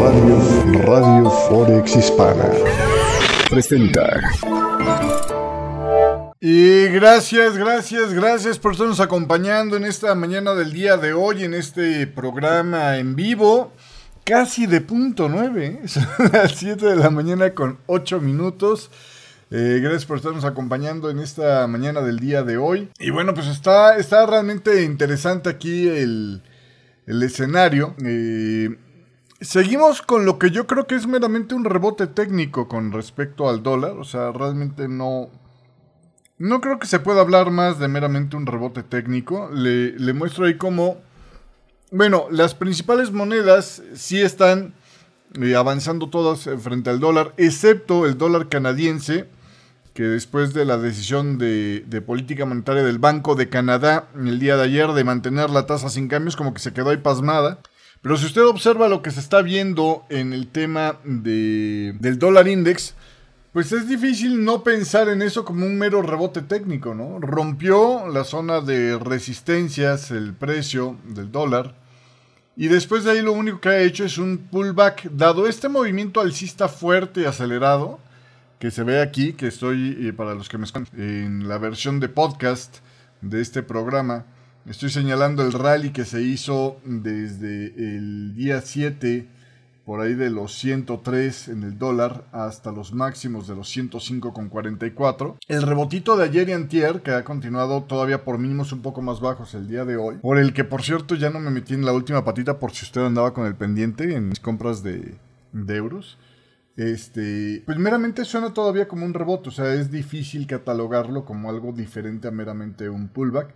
Radio, Radio Forex Hispana presenta. Y gracias, gracias, gracias por estarnos acompañando en esta mañana del día de hoy, en este programa en vivo. Casi de punto nueve, ¿eh? son las 7 de la mañana con 8 minutos. Eh, gracias por estarnos acompañando en esta mañana del día de hoy. Y bueno, pues está, está realmente interesante aquí el, el escenario. Eh, seguimos con lo que yo creo que es meramente un rebote técnico con respecto al dólar. O sea, realmente no... No creo que se pueda hablar más de meramente un rebote técnico. Le, muestro ahí cómo... Bueno, las principales monedas sí están eh, avanzando todas frente al dólar, excepto el dólar canadiense, que después de la decisión de, de, política monetaria del Banco de Canadá el día de ayer de mantener la tasa sin cambios, como que se quedó ahí pasmada. Pero si usted observa lo que se está viendo en el tema de, del dólar index, pues es difícil no pensar en eso como un mero rebote técnico, ¿no? Rompió la zona de resistencias, el precio del dólar. Y después de ahí lo único que ha hecho es un pullback, dado este movimiento alcista fuerte y acelerado que se ve aquí, que estoy, eh, para los que me escuchan, en la versión de podcast de este programa, estoy señalando el rally que se hizo desde el día 7, por ahí de los 103 en el dólar, hasta los máximos de los 105,44. El rebotito de ayer y antier, que ha continuado todavía por mínimos un poco más bajos el día de hoy, por el que por cierto ya no me metí en la última patita por si usted andaba con el pendiente en mis compras de, de euros. Este, pues meramente suena todavía como un rebote, o sea, es difícil catalogarlo como algo diferente a meramente un pullback.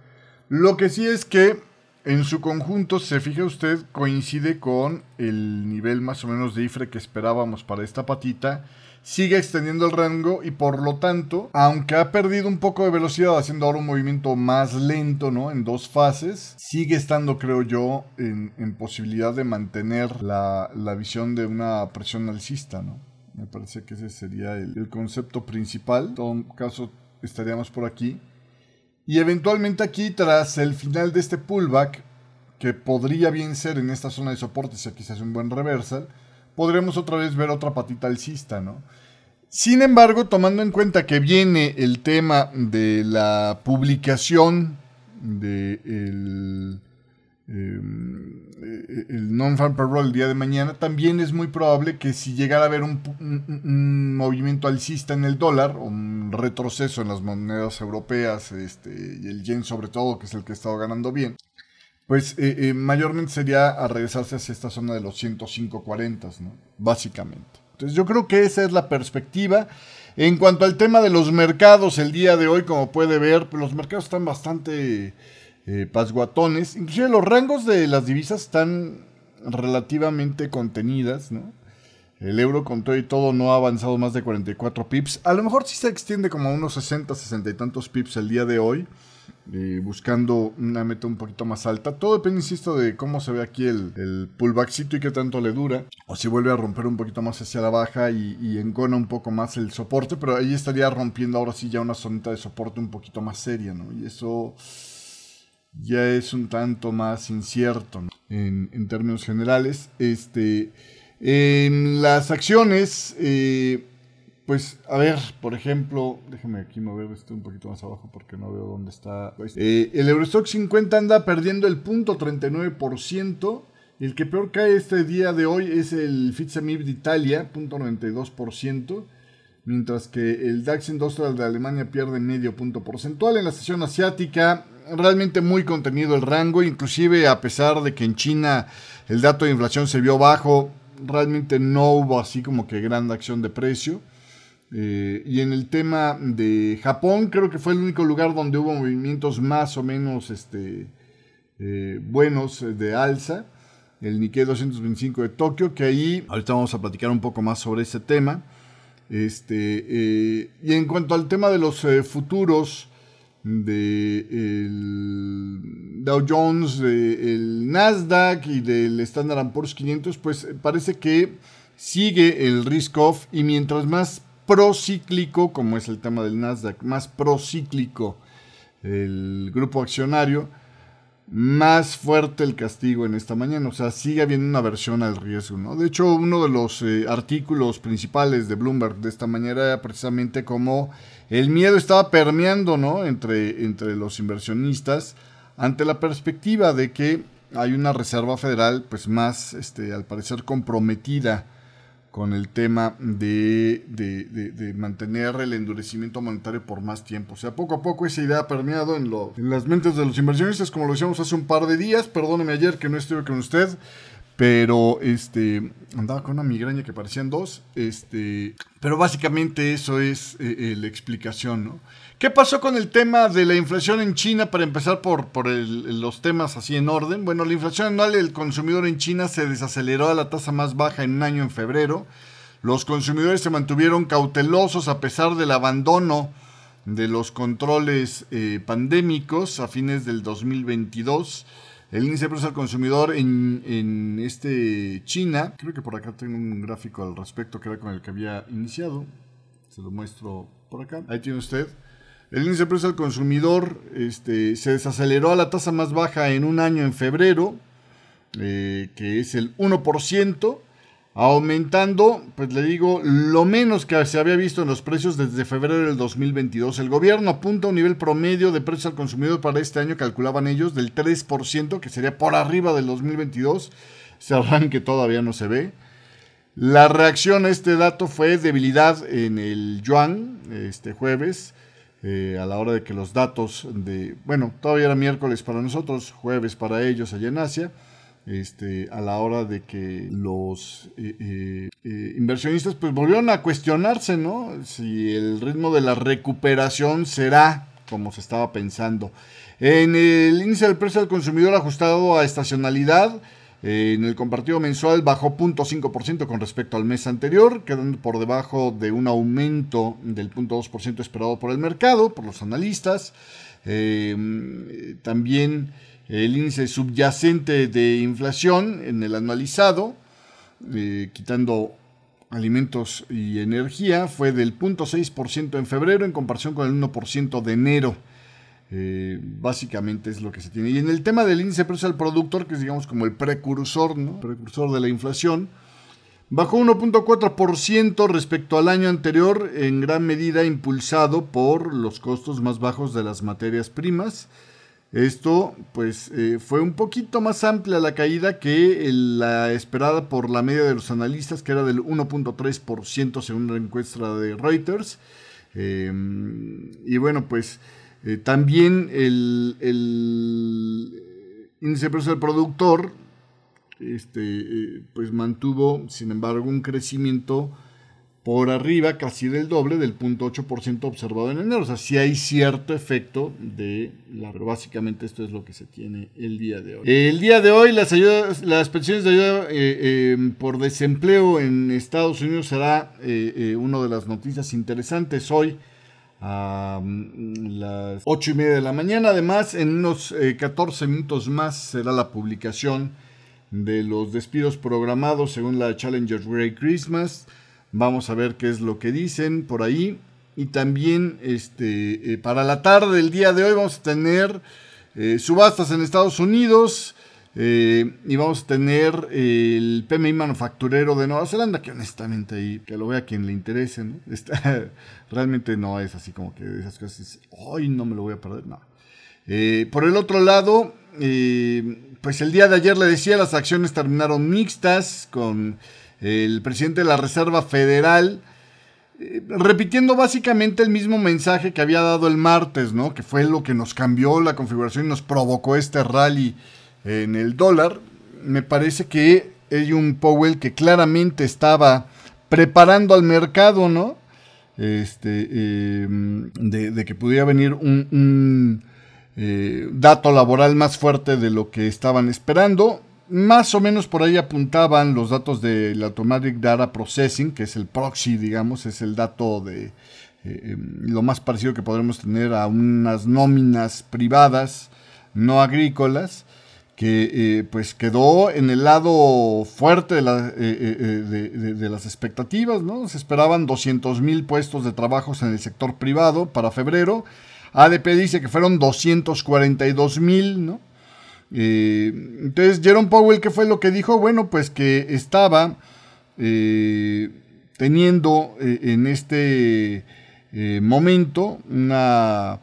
Lo que sí es que en su conjunto, se fija usted, coincide con el nivel más o menos de IFRE que esperábamos para esta patita. Sigue extendiendo el rango y por lo tanto, aunque ha perdido un poco de velocidad haciendo ahora un movimiento más lento, ¿no? En dos fases, sigue estando, creo yo, en, posibilidad de mantener la, la visión de una presión alcista, ¿no? Me parece que ese sería el, el, concepto principal. En todo caso, estaríamos por aquí. Y eventualmente aquí, tras el final de este pullback, que podría bien ser en esta zona de soporte, si aquí se hace un buen reversal, podremos otra vez ver otra patita alcista, ¿no? Sin embargo, tomando en cuenta que viene el tema de la publicación del de el non-farm payroll el día de mañana, también es muy probable que si llegara a haber un, movimiento alcista en el dólar, un retroceso en las monedas europeas, este, y el yen sobre todo, que es el que ha estado ganando bien, pues eh, eh, mayormente sería a regresarse hacia esta zona de los 105.40, ¿no? Básicamente. Entonces yo creo que esa es la perspectiva. En cuanto al tema de los mercados, el día de hoy, como puede ver, pues los mercados están bastante eh, pasguatones. Inclusive los rangos de las divisas están relativamente contenidas, ¿no? El euro con todo y todo no ha avanzado más de 44 pips. A lo mejor sí se extiende como a unos 60, 60 y tantos pips el día de hoy. Eh, buscando una meta un poquito más alta. Todo depende, insisto, de cómo se ve aquí el, el, pullbackcito y qué tanto le dura. O si vuelve a romper un poquito más hacia la baja y, y engona un poco más el soporte. Pero ahí estaría rompiendo ahora sí ya una zonita de soporte un poquito más seria, ¿no? Y eso ya es un tanto más incierto ¿no? en, términos generales. Este, en las acciones, eh, pues a ver, por ejemplo, déjeme aquí mover esto un poquito más abajo porque no veo dónde está. Eh, el Eurostock 50 anda perdiendo el punto 39%. El que peor cae este día de hoy es el FTSE de Italia, punto 92%. Mientras que el DAX Industrial de Alemania pierde medio punto porcentual. En la sesión asiática, realmente muy contenido el rango, inclusive a pesar de que en China el dato de inflación se vio bajo, realmente no hubo así como que gran acción de precio. Eh, y en el tema de Japón, creo que fue el único lugar donde hubo movimientos más o menos este, eh, buenos de alza. El Nikkei 225 de Tokio, que ahí ahorita vamos a platicar un poco más sobre ese tema. Este, eh, y en cuanto al tema de los eh, futuros de Dow Jones, del Nasdaq y del Standard Poor's 500, pues parece que sigue el risk off y mientras más procíclico, como es el tema del Nasdaq, más procíclico el grupo accionario, más fuerte el castigo en esta mañana. O sea, sigue habiendo una versión al riesgo, ¿no? De hecho, uno de los eh, artículos principales de Bloomberg de esta mañana era precisamente como el miedo estaba permeando, ¿no? Entre, entre los inversionistas ante la perspectiva de que hay una reserva federal, pues más, este, al parecer comprometida con el tema de, de, mantener el endurecimiento monetario por más tiempo. O sea, poco a poco esa idea ha permeado en, las mentes de los inversionistas, como lo decíamos hace un par de días. Perdóneme ayer que no estuve con usted, pero este andaba con una migraña que parecían dos. Este, pero básicamente eso es eh, eh, la explicación, ¿no? ¿Qué pasó con el tema de la inflación en China para empezar por, por los temas así en orden? Bueno, la inflación anual del consumidor en China se desaceleró a la tasa más baja en un año en febrero. Los consumidores se mantuvieron cautelosos a pesar del abandono de los controles eh, pandémicos a fines del 2022. El índice de precios al consumidor en, en, este China, creo que por acá tengo un gráfico al respecto que era con el que había iniciado. Se lo muestro por acá. Ahí tiene usted. El índice de precios al consumidor este, se desaceleró a la tasa más baja en un año en febrero, eh, que es el 1%, aumentando, pues le digo, lo menos que se había visto en los precios desde febrero del 2022. El gobierno apunta a un nivel promedio de precios al consumidor para este año, calculaban ellos, del 3%, que sería por arriba del 2022. Ese arranque todavía no se ve. La reacción a este dato fue debilidad en el yuan este jueves eh, a la hora de que los datos de, bueno, todavía era miércoles para nosotros, jueves para ellos allá en Asia, este, a la hora de que los eh, eh, inversionistas pues volvieron a cuestionarse, ¿no? Si el ritmo de la recuperación será como se estaba pensando. En el índice del precio del consumidor ajustado a estacionalidad, en el compartido mensual bajó 0.5% con respecto al mes anterior, quedando por debajo de un aumento del 0.2% esperado por el mercado, por los analistas. Em, también el índice subyacente de inflación en el anualizado, eh, quitando alimentos y energía, fue del 0.6% en febrero en comparación con el 1% de enero. Eh, básicamente es lo que se tiene. Y en el tema del índice de precios al productor, que es digamos como el precursor, ¿no? precursor de la inflación, bajó 1.4% respecto al año anterior, en gran medida impulsado por los costos más bajos de las materias primas. Esto pues eh, fue un poquito más amplia la caída que la esperada por la media de los analistas, que era del 1.3% según la encuesta de Reuters. Eh, y bueno, pues eh, también el, índice de precios del productor este, eh, pues mantuvo, sin embargo, un crecimiento por arriba casi del doble del 0.8% observado en enero. O sea, sí hay cierto efecto de la... básicamente esto es lo que se tiene el día de hoy. El día de hoy las, ayudas, las pensiones de ayuda eh, por desempleo en Estados Unidos será una de las noticias interesantes hoy a mm, las 8 y media de la mañana. Además, en unos 14 eh, minutos más será la publicación de los despidos programados según la Challenger Grey Christmas. Vamos a ver qué es lo que dicen por ahí. Y también este, eh, para la tarde del día de hoy vamos a tener eh, subastas en Estados Unidos. Eh, y vamos a tener el PMI manufacturero de Nueva Zelanda, que honestamente ahí, que lo vea quien le interese, realmente no es así como que esas cosas, hoy no me lo voy a perder, no. Eh, por el otro lado, eh, pues el día de ayer le decía, las acciones terminaron mixtas con el presidente de la Reserva Federal, repitiendo básicamente el mismo mensaje que había dado el martes, ¿no? Que fue lo que nos cambió la configuración y nos provocó este rally en el dólar, me parece que hay un Powell que claramente estaba preparando al mercado, ¿no? Este, em, de, que pudiera venir un, eh, dato laboral más fuerte de lo que estaban esperando. Más o menos por ahí apuntaban los datos del Automatic Data Processing, que es el proxy, digamos, es el dato de eh, em, lo más parecido que podremos tener a unas nóminas privadas no agrícolas que eh, pues quedó en el lado fuerte de, eh, eh, de, las expectativas, ¿no? Se esperaban 200 mil puestos de trabajos en el sector privado para febrero. ADP dice que fueron 242 mil, ¿no? Entonces, Jerome Powell, ¿qué fue lo que dijo? Bueno, pues que estaba teniendo en este momento una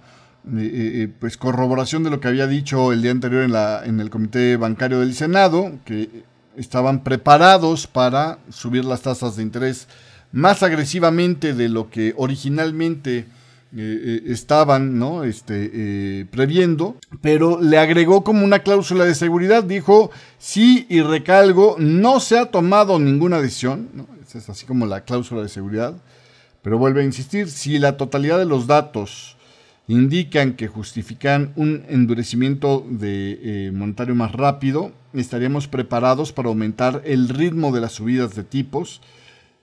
pues corroboración de lo que había dicho el día anterior en, la, en el comité bancario del Senado, que estaban preparados para subir las tasas de interés más agresivamente de lo que originalmente eh, eh, estaban ¿no? este, eh, previendo, pero le agregó como una cláusula de seguridad, dijo, sí y recalgo, no se ha tomado ninguna decisión, ¿no? es así como la cláusula de seguridad, pero vuelve a insistir, si la totalidad de los datos indican que justifican un endurecimiento de monetario más rápido, estaríamos preparados para aumentar el ritmo de las subidas de tipos,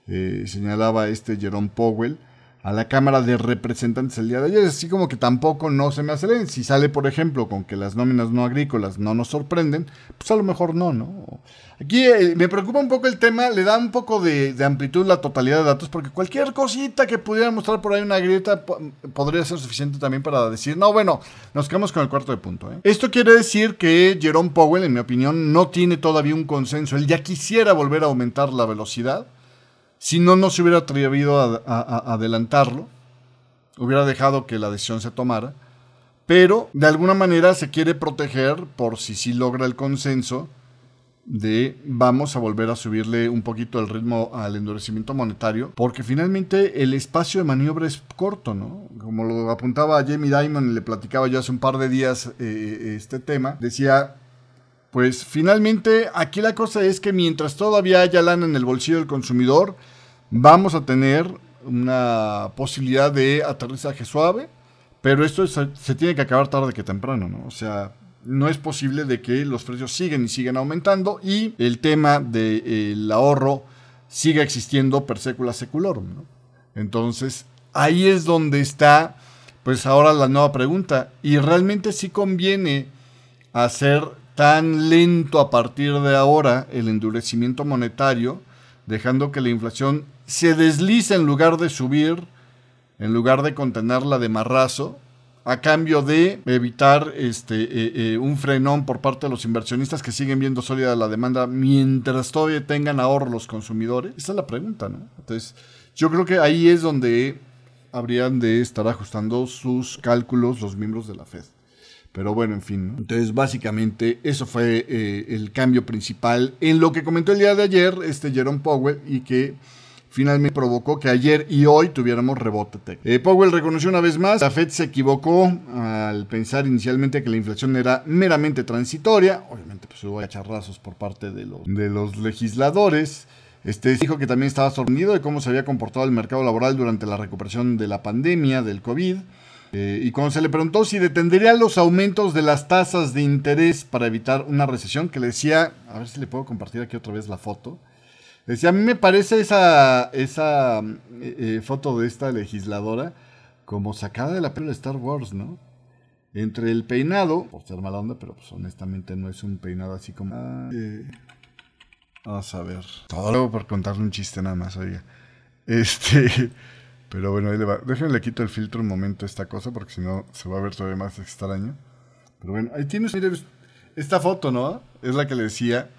señalaba este Jerome Powell, a la Cámara de Representantes el día de ayer. Así como que tampoco no se me aceleren. Si sale, por ejemplo, con que las nóminas no agrícolas no nos sorprenden, pues a lo mejor no, ¿no? Aquí eh, me preocupa un poco el tema, le da un poco de, amplitud la totalidad de datos, porque cualquier cosita que pudiera mostrar por ahí una grieta podría ser suficiente también para decir, no, bueno, nos quedamos con el cuarto de punto. ¿eh? Esto quiere decir que Jerome Powell, en mi opinión, no tiene todavía un consenso. Él ya quisiera volver a aumentar la velocidad si no, no se hubiera atrevido a, adelantarlo, hubiera dejado que la decisión se tomara, pero de alguna manera se quiere proteger por si sí logra el consenso de vamos a volver a subirle un poquito el ritmo al endurecimiento monetario, porque finalmente el espacio de maniobra es corto, ¿no? Como lo apuntaba Jamie Dimon y le platicaba yo hace un par de días eh, eh, este tema, decía, pues finalmente aquí la cosa es que mientras todavía haya lana en el bolsillo del consumidor, vamos a tener una posibilidad de aterrizaje suave, pero esto se, tiene que acabar tarde que temprano, ¿no? O sea, no es posible de que los precios sigan y sigan aumentando y el tema del ahorro siga existiendo per secula seculorum, ¿no? Entonces, ahí es donde está, pues ahora la nueva pregunta, ¿y realmente sí conviene hacer tan lento a partir de ahora el endurecimiento monetario, dejando que la inflación se desliza en lugar de subir, en lugar de contenerla de marrazo, a cambio de evitar este, eh, eh, un frenón por parte de los inversionistas que siguen viendo sólida la demanda mientras todavía tengan ahorro los consumidores? Esa es la pregunta, ¿no? Entonces, yo creo que ahí es donde habrían de estar ajustando sus cálculos los miembros de la Fed. Pero bueno, en fin. Entonces, básicamente, eso fue eh, el cambio principal en lo que comentó el día de ayer este Jerome Powell y que finalmente provocó que ayer y hoy tuviéramos rebote técnico. Eh, Powell reconoció una vez más, la Fed se equivocó al pensar inicialmente que la inflación era meramente transitoria, obviamente pues hubo charrazos por parte de los, de los legisladores. Este dijo que también estaba sorprendido de cómo se había comportado el mercado laboral durante la recuperación de la pandemia del COVID. Eh, y cuando se le preguntó si detendría los aumentos de las tasas de interés para evitar una recesión, que le decía, a ver si le puedo compartir aquí otra vez la foto, Decía, a mí me parece esa, esa eh, eh, foto de esta legisladora como sacada de la película de Star Wars, ¿no? Entre el peinado, por ser mala onda, pero pues honestamente no es un peinado así como... Ah, eh, vamos a ver. Todo luego por contarle un chiste nada más, oiga. Este... Pero bueno, ahí le va. Déjenme le quito el filtro un momento a esta cosa porque si no se va a ver todavía más extraño. Pero bueno, ahí tienes, esta foto, ¿no? Es la que le decía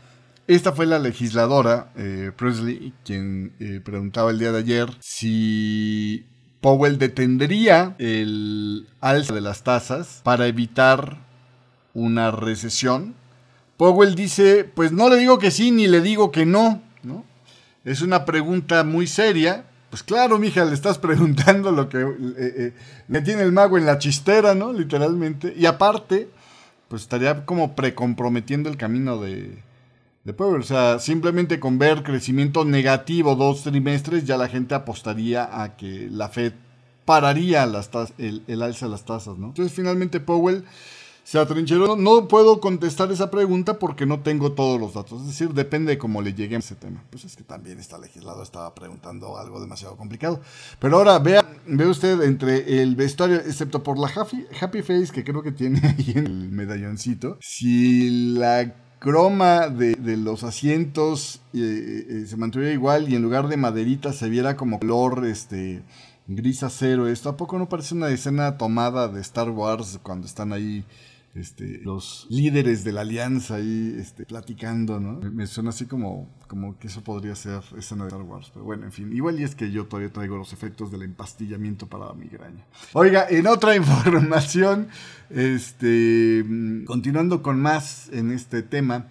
esta fue la legisladora eh, Presley quien eh, preguntaba el día de ayer si Powell detendría el alza de las tasas para evitar una recesión. Powell dice, pues no le digo que sí ni le digo que no, ¿no? Es una pregunta muy seria. Pues claro, mija, le estás preguntando lo que eh, le tiene el mago en la chistera, ¿no? Literalmente. Y aparte, pues estaría como precomprometiendo el camino de, de Powell. O sea, simplemente con ver crecimiento negativo dos trimestres, ya la gente apostaría a que la Fed pararía las el, el, alza de las tasas, ¿no? Entonces, finalmente Powell se atrincheró. No puedo contestar esa pregunta porque no tengo todos los datos. Es decir, depende de cómo le llegue ese tema. Pues es que también esta legislado estaba preguntando algo demasiado complicado. Pero ahora, vea, ve usted entre el vestuario, excepto por la happy, happy face que creo que tiene ahí en el medalloncito, si la croma de, los asientos eh, eh, se mantuviera igual y en lugar de maderita se viera como color este gris acero. Esto a poco no parece una escena tomada de Star Wars cuando están ahí este, los líderes de la alianza ahí este, platicando, ¿no? Me, suena así como, como que eso podría ser escena de Star Wars. Pero bueno, en fin, igual y es que yo todavía traigo los efectos del empastillamiento para la migraña. Oiga, en otra información, este, continuando con más en este tema,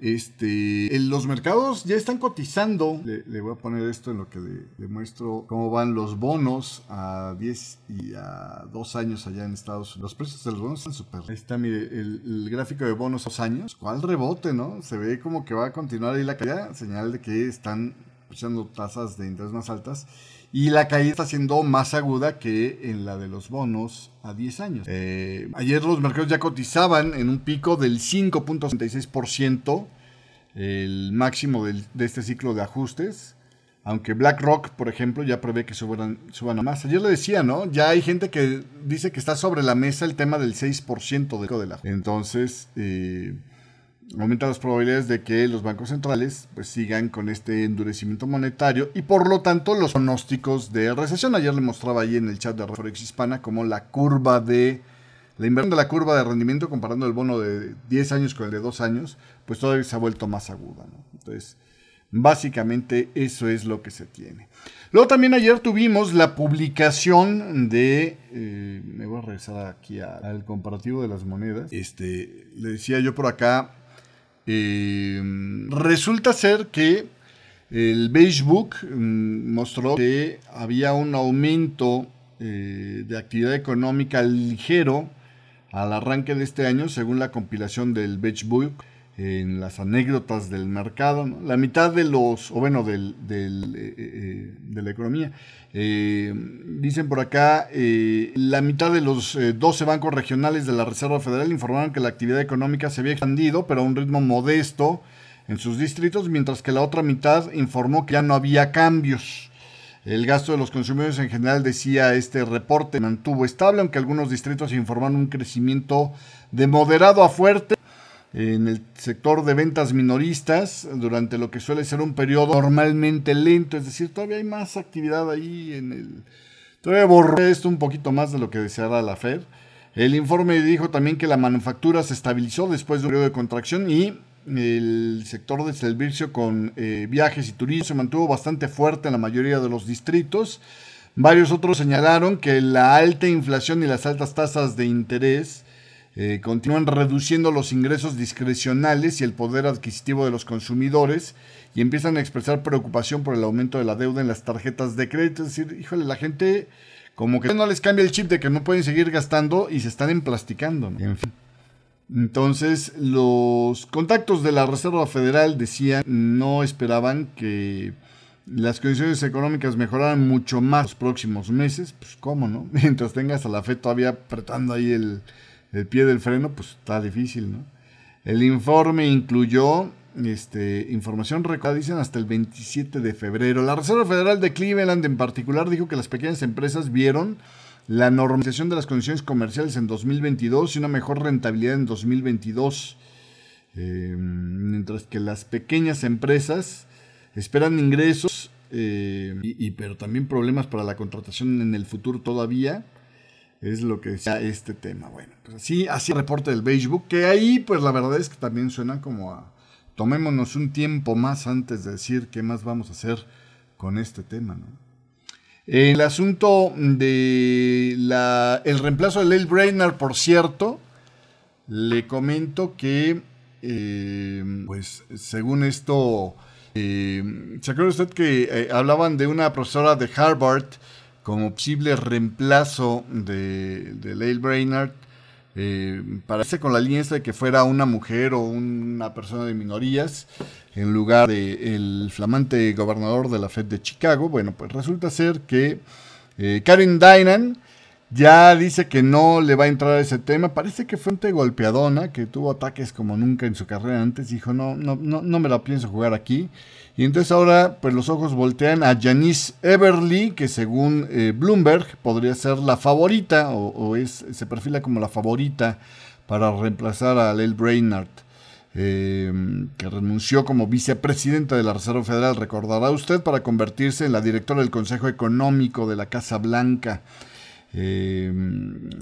este, los mercados ya están cotizando. Le, voy a poner esto en lo que demuestro cómo van los bonos a 10 y a 2 años allá en Estados Unidos. Los precios de los bonos están súper. Ahí está, mire, el, gráfico de bonos a 2 años. ¿Cuál rebote, no? Se ve como que va a continuar ahí la caída, señal de que están echando tasas de interés más altas. Y la caída está siendo más aguda que en la de los bonos a 10 años. Eh, ayer los mercados ya cotizaban en un pico del 5.66%, el máximo de este ciclo de ajustes. Aunque BlackRock, por ejemplo, ya prevé que suban, suban a más. Ayer le decía, ¿no? Ya hay gente que dice que está sobre la mesa el tema del 6% de la... Entonces, eh, aumenta las probabilidades de que los bancos centrales pues, sigan con este endurecimiento monetario y por lo tanto los pronósticos de recesión. Ayer le mostraba ahí en el chat de Forex Hispana como la curva de la inversión de la curva de rendimiento comparando el bono de 10 años con el de 2 años, pues todavía se ha vuelto más aguda. Entonces, básicamente eso es lo que se tiene. Luego también ayer tuvimos la publicación de, eh, me voy a regresar aquí al comparativo de las monedas. Este, le decía yo por acá, eh, resulta ser que el Beige Book mm, mostró que había un aumento eh, de actividad económica ligero al arranque de este año, según la compilación del Beige en las anécdotas del mercado, la mitad de los, o bueno, del, del, eh, eh, de la economía. Eh, dicen por acá, la mitad de los 12 bancos regionales de la Reserva Federal informaron que la actividad económica se había expandido, pero a un ritmo modesto en sus distritos, mientras que la otra mitad informó que ya no había cambios. El gasto de los consumidores en general, decía este reporte, mantuvo estable, aunque algunos distritos informaron un crecimiento de moderado a fuerte en el sector de ventas minoristas durante lo que suele ser un periodo normalmente lento, es decir, todavía hay más actividad ahí en el... Todavía borré esto un poquito más de lo que deseara la Fed. El informe dijo también que la manufactura se estabilizó después de un periodo de contracción y el sector de servicio con eh, viajes y turismo se mantuvo bastante fuerte en la mayoría de los distritos. Varios otros señalaron que la alta inflación y las altas tasas de interés eh, continúan reduciendo los ingresos discrecionales y el poder adquisitivo de los consumidores y empiezan a expresar preocupación por el aumento de la deuda en las tarjetas de crédito. Es decir, híjole, la gente como que no les cambia el chip de que no pueden seguir gastando y se están emplasticando. Entonces, los contactos de la Reserva Federal decían no esperaban que las condiciones económicas mejoraran mucho más los próximos meses. Pues, ¿cómo no? Mientras tengas a la FED todavía apretando ahí el, el pie del freno, pues está difícil, ¿no? El informe incluyó este, información recordada, dicen, hasta el 27 de febrero. La Reserva Federal de Cleveland en particular dijo que las pequeñas empresas vieron la normalización de las condiciones comerciales en 2022 y una mejor rentabilidad en 2022. Eh, mientras que las pequeñas empresas esperan ingresos, eh, y, pero también problemas para la contratación en el futuro todavía es lo que decía este tema. Bueno, pues así, así el reporte del Beige Book, que ahí pues la verdad es que también suena como a tomémonos un tiempo más antes de decir qué más vamos a hacer con este tema, ¿no? El asunto de la, el reemplazo de Lyle Brainerd, por cierto, le comento que, eh, pues, según esto, eh, ¿se acuerda usted que eh, hablaban de una profesora de Harvard como posible reemplazo de, de Lael Brainerd, eh, parece con la línea de que fuera una mujer o una persona de minorías en lugar del flamante gobernador de la Fed de Chicago. Bueno, pues resulta ser que eh, Karen Dynan ya dice que no le va a entrar a ese tema. Parece que fue un golpeadona, que tuvo ataques como nunca en su carrera antes. Dijo, no, no, no, no me la pienso jugar aquí. Y entonces ahora pues los ojos voltean a Janice Everly, que según eh, Bloomberg podría ser la favorita o, es, se perfila como la favorita para reemplazar a Lel Brainard, eh, que renunció como vicepresidenta de la Reserva Federal, recordará usted, para convertirse en la directora del Consejo Económico de la Casa Blanca. Eh,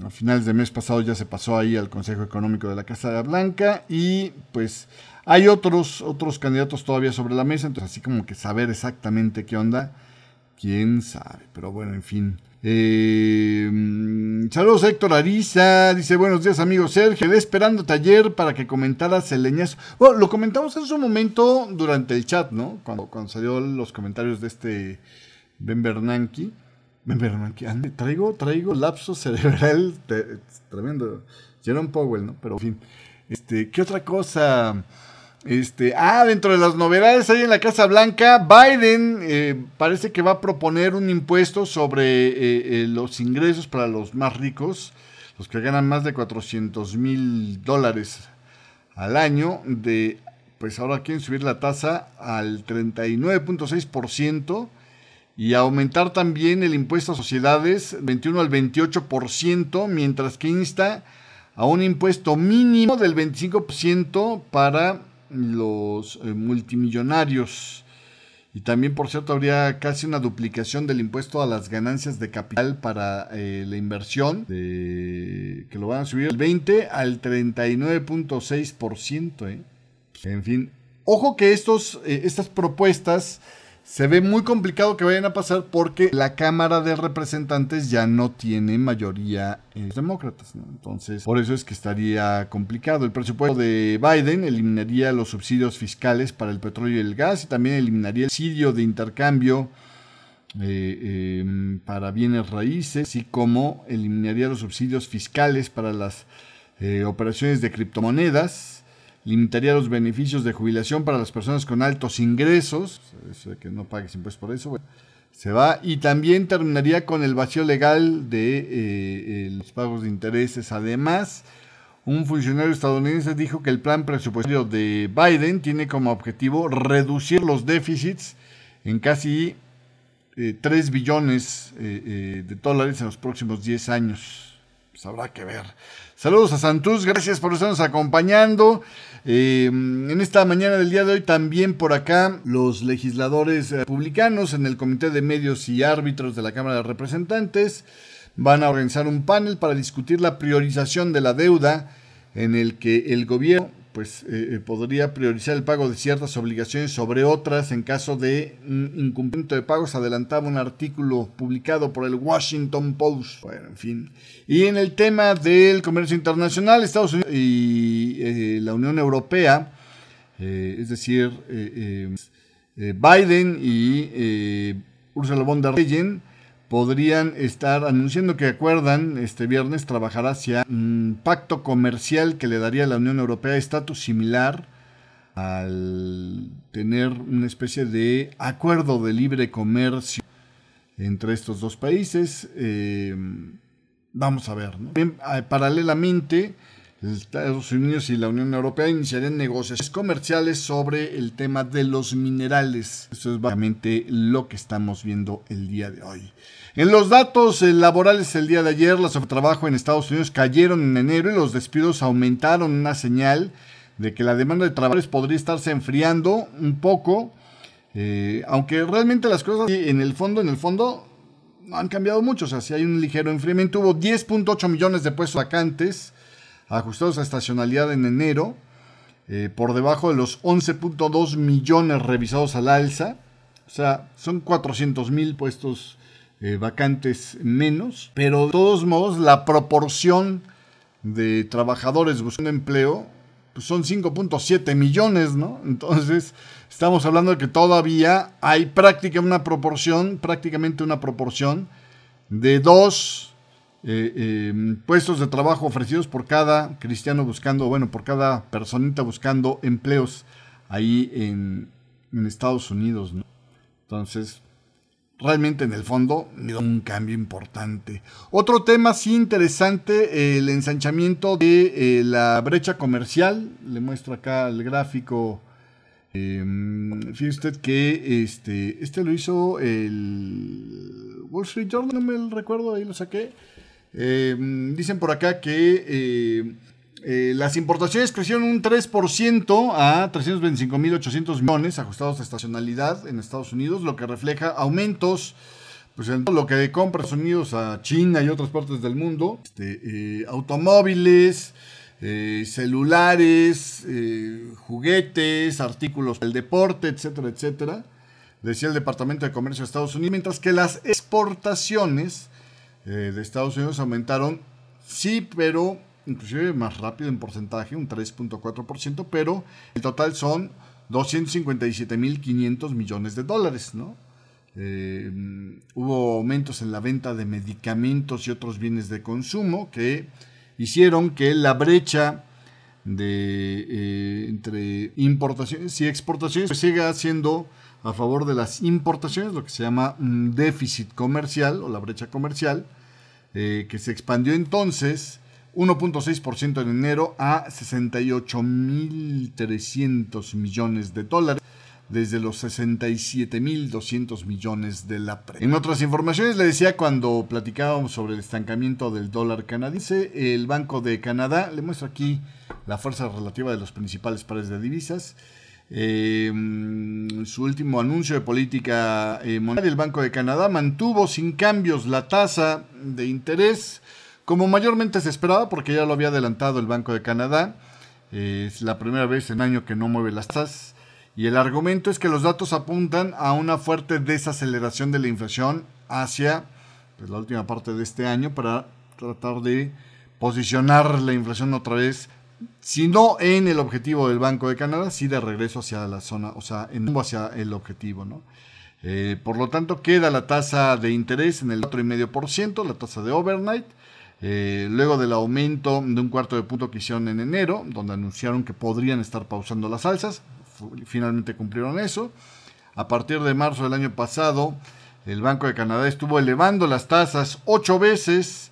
a finales del mes pasado ya se pasó ahí al Consejo Económico de la Casa Blanca y pues hay otros, otros candidatos todavía sobre la mesa, entonces así como que saber exactamente qué onda, quién sabe, pero bueno, en fin. Eh, saludos Héctor Ariza, dice buenos días amigo Sergio, esperando taller para que comentaras el leñazo. Bueno, lo comentamos en su momento durante el chat, ¿no? Cuando, cuando salió los comentarios de este Ben Bernanke. Traigo, traigo lapso cerebral tremendo. Jerome Powell, ¿no? Pero en fin, este, ¿qué otra cosa? Este, ah, dentro de las novedades ahí en la Casa Blanca, Biden eh, parece que va a proponer un impuesto sobre eh, eh, los ingresos para los más ricos, los que ganan más de 400 mil dólares al año, de, pues ahora quieren subir la tasa al 39.6% y aumentar también el impuesto a sociedades 21 al 28%, mientras que insta a un impuesto mínimo del 25% para los eh, multimillonarios. Y también, por cierto, habría casi una duplicación del impuesto a las ganancias de capital para eh, la inversión, que lo van a subir del 20 al 39.6%. ¿eh? En fin, ojo que estos, estas propuestas se ve muy complicado que vayan a pasar porque la Cámara de Representantes ya no tiene mayoría demócratas. Entonces, por eso es que estaría complicado. El presupuesto de Biden eliminaría los subsidios fiscales para el petróleo y el gas y también eliminaría el subsidio de intercambio eh, em, para bienes raíces, así como eliminaría los subsidios fiscales para las eh, operaciones de criptomonedas limitaría los beneficios de jubilación para las personas con altos ingresos, eso de que no pagues impuestos por eso, se va, y también terminaría con el vacío legal de eh, eh, los pagos de intereses. Además, un funcionario estadounidense dijo que el plan presupuestario de Biden tiene como objetivo reducir los déficits en casi 3 eh, billones de dólares en los próximos 10 años. Pues habrá que ver. Saludos a Santos, gracias por estarnos acompañando. Eh, en esta mañana del día de hoy también por acá los legisladores republicanos en el Comité de Medios y Árbitros de la Cámara de Representantes van a organizar un panel para discutir la priorización de la deuda en el que el gobierno pues eh, eh, podría priorizar el pago de ciertas obligaciones sobre otras en caso de incumplimiento de pagos, adelantaba un artículo publicado por el Washington Post. Bueno, en fin. Y en el tema del comercio internacional, Estados Unidos y eh, la Unión Europea, es decir, Biden y Ursula von der Leyen, podrían estar anunciando que acuerdan este viernes trabajar hacia un pacto comercial que le daría a la Unión Europea estatus similar al tener una especie de acuerdo de libre comercio entre estos dos países. Eh, vamos a ver. Paralelamente, Estados Unidos y la Unión Europea iniciarían negociaciones comerciales sobre el tema de los minerales. Eso es básicamente lo que estamos viendo el día de hoy. En los datos eh, laborales el día de ayer, las trabajo en Estados Unidos cayeron en enero y los despidos aumentaron, una señal de que la demanda de trabajadores podría estarse enfriando un poco, eh, aunque realmente las cosas en el fondo, en el fondo, no han cambiado mucho, o sea, si hay un ligero enfriamiento, hubo 10.8 millones de puestos vacantes, ajustados a estacionalidad en enero, eh, por debajo de los 11.2 millones revisados al alza. O sea, son 400 mil puestos eh, vacantes menos, pero de todos modos la proporción de trabajadores buscando empleo pues son 5.7 millones, ¿no? Entonces, estamos hablando de que todavía hay prácticamente una proporción, prácticamente una proporción de dos eh, em, puestos de trabajo ofrecidos por cada cristiano buscando, bueno, por cada personita buscando empleos ahí en, Estados Unidos. Entonces, realmente en el fondo, un cambio importante. Otro tema sí interesante, el ensanchamiento de eh, la brecha comercial. Le muestro acá el gráfico. Em, fíjese usted que este, este lo hizo el Wall Street Journal, no me recuerdo, ahí lo saqué. Em, dicen por acá que eh, eh, las importaciones crecieron un 3% a 325.800 millones ajustados a estacionalidad en Estados Unidos, lo que refleja aumentos pues en todo lo que compra Estados Unidos a China y otras partes del mundo, este, eh, automóviles, eh, celulares, eh, juguetes, artículos del deporte, etcétera, etcétera, decía el Departamento de Comercio de Estados Unidos, mientras que las exportaciones de Estados Unidos aumentaron, sí, pero inclusive más rápido en porcentaje, un 3.4%, pero el total son 257.500 millones de dólares, ¿no? Eh, hubo aumentos en la venta de medicamentos y otros bienes de consumo que hicieron que la brecha de eh, entre importaciones y exportaciones pues, siga siendo a favor de las importaciones, lo que se llama déficit comercial o la brecha comercial, eh, que se expandió entonces 1.6% en enero a 68.300 millones de dólares desde los 67.200 millones de la pre. En otras informaciones le decía cuando platicábamos sobre el estancamiento del dólar canadiense, el Banco de Canadá, le muestro aquí la fuerza relativa de los principales pares de divisas. Eh, su último anuncio de política eh, monetaria, el Banco de Canadá mantuvo sin cambios la tasa de interés como mayormente se esperaba, porque ya lo había adelantado el Banco de Canadá, es la primera vez en año que no mueve las tasas. Y el argumento es que los datos apuntan a una fuerte desaceleración de la inflación hacia pues, la última parte de este año para tratar de posicionar la inflación otra vez, si no en el objetivo del Banco de Canadá, sí de regreso hacia la zona, o sea, en hacia el objetivo, ¿no? Eh, por lo tanto, queda la tasa de interés en el 4,5%, la tasa de overnight, eh, luego del aumento de un cuarto de punto que hicieron en enero, donde anunciaron que podrían estar pausando las alzas, finalmente cumplieron eso. A partir de marzo del año pasado, el Banco de Canadá estuvo elevando las tasas ocho veces,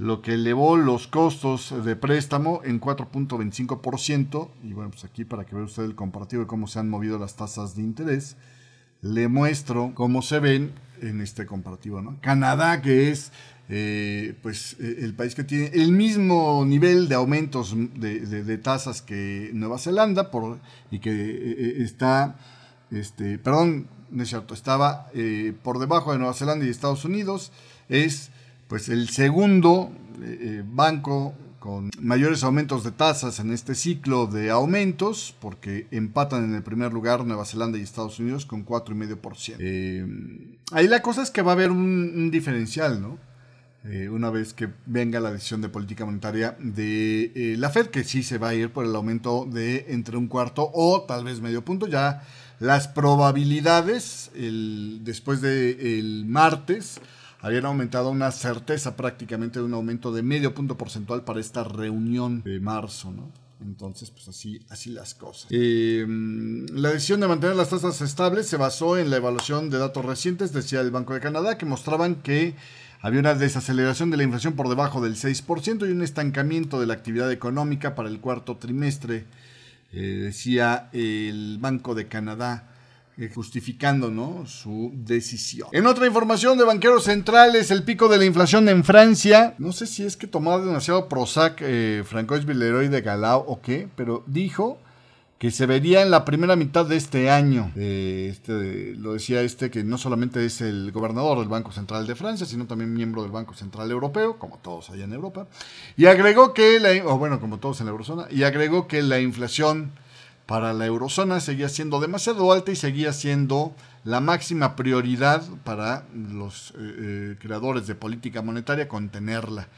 lo que elevó los costos de préstamo en 4.25%. Y bueno, pues aquí para que vea usted el comparativo de cómo se han movido las tasas de interés, le muestro cómo se ven en este comparativo. Canadá, que es eh, pues eh, el país que tiene el mismo nivel de aumentos de, tasas que Nueva Zelanda por, y que eh, está, este, perdón, no es cierto, estaba por debajo de Nueva Zelanda y Estados Unidos, es pues el segundo banco con mayores aumentos de tasas en este ciclo de aumentos, porque empatan en el primer lugar Nueva Zelanda y Estados Unidos con 4,5%. Eh, ahí la cosa es que va a haber un diferencial, ¿no? Eh, una vez que venga la decisión de política monetaria de eh, la Fed, que sí se va a ir por el aumento de entre un cuarto o tal vez medio punto. Ya las probabilidades después del martes habían aumentado una certeza prácticamente de un aumento de medio punto porcentual para esta reunión de marzo, ¿no? Entonces, pues así, así las cosas. Eh, la decisión de mantener las tasas estables se basó en la evaluación de datos recientes, decía el Banco de Canadá, que mostraban que había una desaceleración de la inflación por debajo del 6% y un estancamiento de la actividad económica para el cuarto trimestre, eh, decía el Banco de Canadá justificando ¿no? su decisión. En otra información de banqueros centrales, el pico de la inflación en Francia. No sé si es que tomaba demasiado Prozac eh, Francois Villeroy de Galao o qué, pero dijo que se vería en la primera mitad de este año. este, lo decía este que no solamente es el gobernador del Banco Central de Francia, sino también miembro del Banco Central Europeo, como todos allá en Europa. Y agregó que, la, o bueno, como todos en la eurozona, y agregó que la inflación para la eurozona seguía siendo demasiado alta y seguía siendo la máxima prioridad para los eh, eh, creadores de política monetaria contenerla.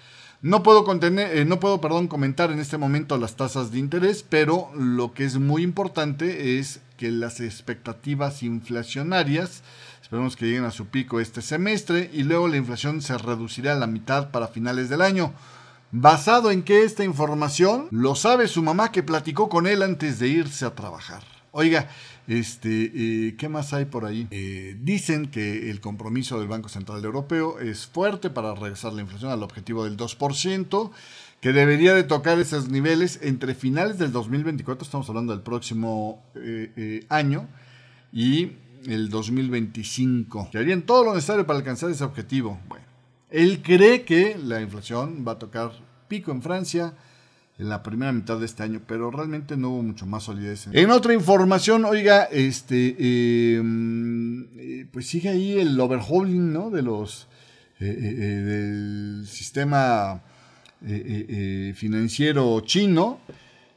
No puedo, contener, eh, no puedo perdón, comentar en este momento las tasas de interés, pero lo que es muy importante es que las expectativas inflacionarias, esperemos que lleguen a su pico este semestre, y luego la inflación se reducirá a la mitad para finales del año. Basado en que esta información lo sabe su mamá que platicó con él antes de irse a trabajar. Oiga, este, eh, ¿Qué más hay por ahí? Eh, dicen que el compromiso del Banco Central Europeo es fuerte para regresar la inflación al objetivo del 2%, que debería de tocar esos niveles entre finales del 2024, estamos hablando del próximo eh, año, y el 2025, que harían todo lo necesario para alcanzar ese objetivo. Bueno, él cree que la inflación va a tocar pico en Francia, en la primera mitad de este año, pero realmente no hubo mucho más solidez. En, otra información, oiga, este, em, eh, pues sigue ahí el overhauling, ¿no? De los, del sistema financiero chino.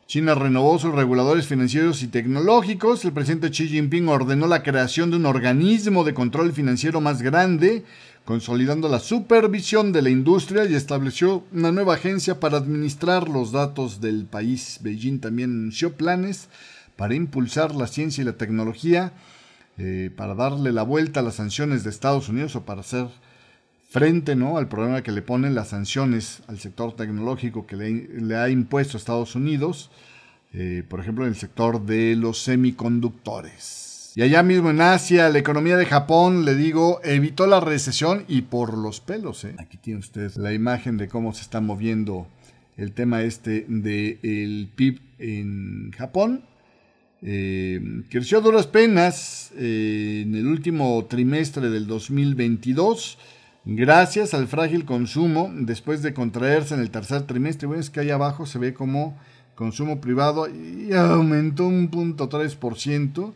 China renovó sus reguladores financieros y tecnológicos. El presidente Xi Jinping ordenó la creación de un organismo de control financiero más grande, consolidando la supervisión de la industria y estableció una nueva agencia para administrar los datos del país. Beijing también anunció planes para impulsar la ciencia y la tecnología, eh, para darle la vuelta a las sanciones de Estados Unidos o para hacer frente ¿no? al problema que le ponen las sanciones al sector tecnológico que le, ha impuesto Estados Unidos, eh, por ejemplo en el sector de los semiconductores. Y allá mismo en Asia, la economía de Japón, le digo, evitó la recesión y por los pelos. ¿eh? Aquí tiene usted la imagen de cómo se está moviendo el tema este del PIB en Japón. Eh, creció a duras penas en el último trimestre del 2022 Gracias al frágil consumo, después de contraerse en el tercer trimestre, bueno, es que ahí abajo se ve como consumo privado y aumentó un punto 3%.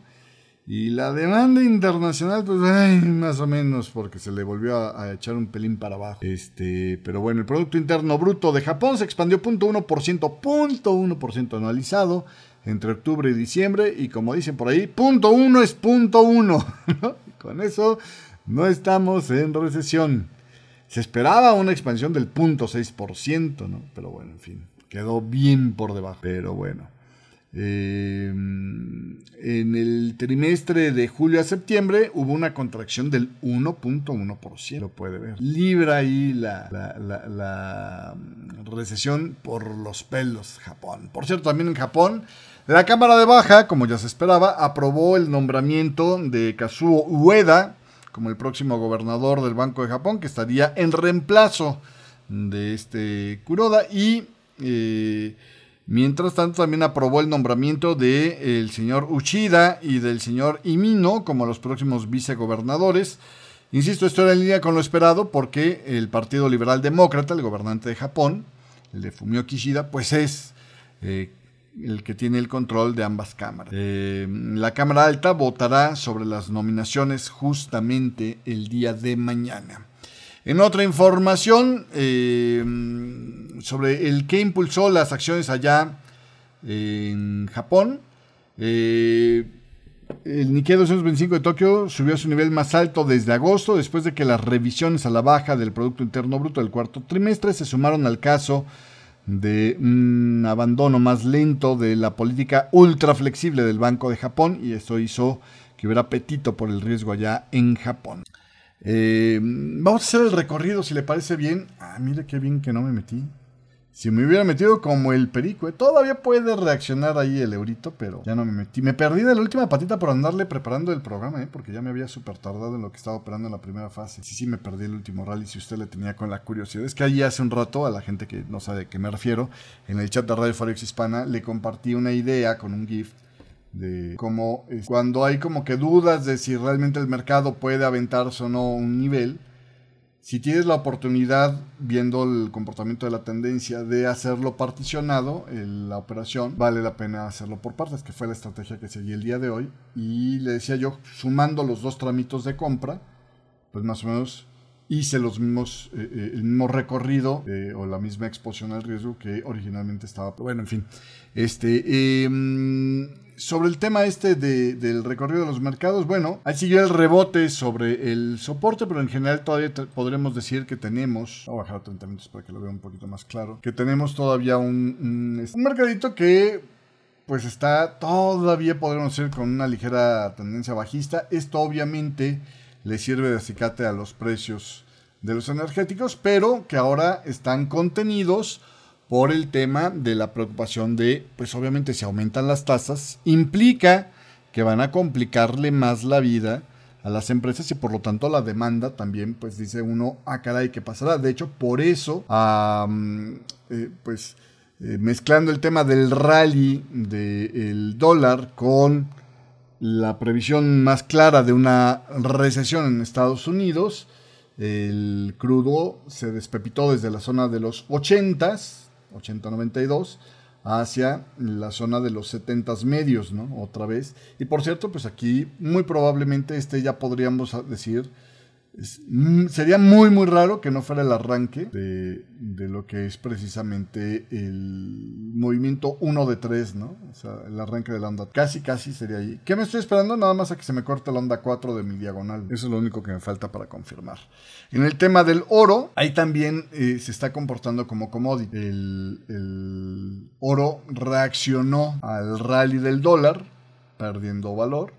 Y la demanda internacional, pues más o menos, porque se le volvió a, echar un pelín para abajo. Este, pero bueno, el Producto Interno Bruto de Japón se expandió 0.1%, 0.1% anualizado entre octubre y diciembre. Y como dicen por ahí, punto uno es punto uno. Con eso no estamos en recesión. Se esperaba una expansión del 0.6%, ¿no? Pero bueno, en fin, quedó bien por debajo. Pero bueno. Eh, en el trimestre de julio a septiembre hubo una contracción del 1.1%, lo puede ver. Libra ahí la, la, recesión por los pelos Japón. Por cierto, también en Japón, la Cámara de Baja, como ya se esperaba, aprobó el nombramiento de Kazuo Ueda como el próximo gobernador del Banco de Japón, que estaría en reemplazo de este Kuroda. Y eh, mientras tanto también aprobó el nombramiento del el señor Uchida y del señor Imino como los próximos vicegobernadores. Insisto, esto en línea con lo esperado porque el Partido Liberal Demócrata, el gobernante de Japón, el de Fumio Kishida, pues es eh, el que tiene el control de ambas cámaras. Eh, la Cámara Alta votará sobre las nominaciones justamente el día de mañana. En otra información eh, sobre el que impulsó las acciones allá en Japón, eh, el Nikkei 225 de Tokio subió a su nivel más alto desde agosto, después de que las revisiones a la baja del Producto Interno Bruto del cuarto trimestre se sumaron al caso de un abandono más lento de la política ultra flexible del Banco de Japón y eso hizo que hubiera apetito por el riesgo allá en Japón. Eh, vamos a hacer el recorrido si le parece bien. Ah, mire qué bien que no me metí. Si me hubiera metido como el perico, eh, todavía puede reaccionar ahí el eurito, pero ya no me metí. Me perdí de la última patita por andarle preparando el programa, ¿eh? porque ya me había súper tardado en lo que estaba operando en la primera fase. Sí, sí, me perdí el último rally si usted le tenía con la curiosidad. Es que ahí hace un rato, a la gente que no sabe a qué me refiero, en el chat de Radio Forex Hispana le compartí una idea con un GIF de cómo cuando hay como que dudas de si realmente el mercado puede aventarse o no un nivel si tienes la oportunidad, viendo el comportamiento de la tendencia, de hacerlo particionado, la operación, vale la pena hacerlo por partes, que fue la estrategia que seguí el día de hoy. Y le decía yo, sumando los dos trámites de compra, pues más o menos hice los mismos, eh, eh, el mismo recorrido eh, o la misma exposición al riesgo que originalmente estaba. Bueno, en fin. Este, em, sobre el tema este del recorrido de los mercados, bueno, ahí siguió el rebote sobre el soporte, pero en general todavía podremos decir que tenemos, voy a bajar a 30 minutos para que lo vea un poquito más claro, que tenemos todavía un, un, mercadito que pues está todavía, podremos decir, con una ligera tendencia bajista. Esto obviamente le sirve de acicate a los precios de los energéticos, pero que ahora están contenidos por el tema de la preocupación de, pues obviamente si aumentan las tasas, implica que van a complicarle más la vida a las empresas y por lo tanto la demanda también, pues dice uno, ah caray, ¿qué pasará? De hecho, por eso, eh, pues eh, mezclando el tema del rally del dólar con la previsión más clara de una recesión en Estados Unidos, el crudo se despepitó desde la zona de los 80s 80.92 hacia la zona de los 70 medios, ¿no? Otra vez. Y por cierto, pues aquí muy probablemente este ya podríamos decir Mm, sería muy muy raro que no fuera el arranque de, lo que es precisamente el movimiento 1 de 3, ¿no? O sea, el arranque de la onda. Casi, casi sería ahí. ¿Qué me estoy esperando? Nada más a que se me corte la onda 4 de mi diagonal. Eso es lo único que me falta para confirmar. En el tema del oro, ahí también eh, se está comportando como commodity. El, el oro reaccionó al rally del dólar, perdiendo valor,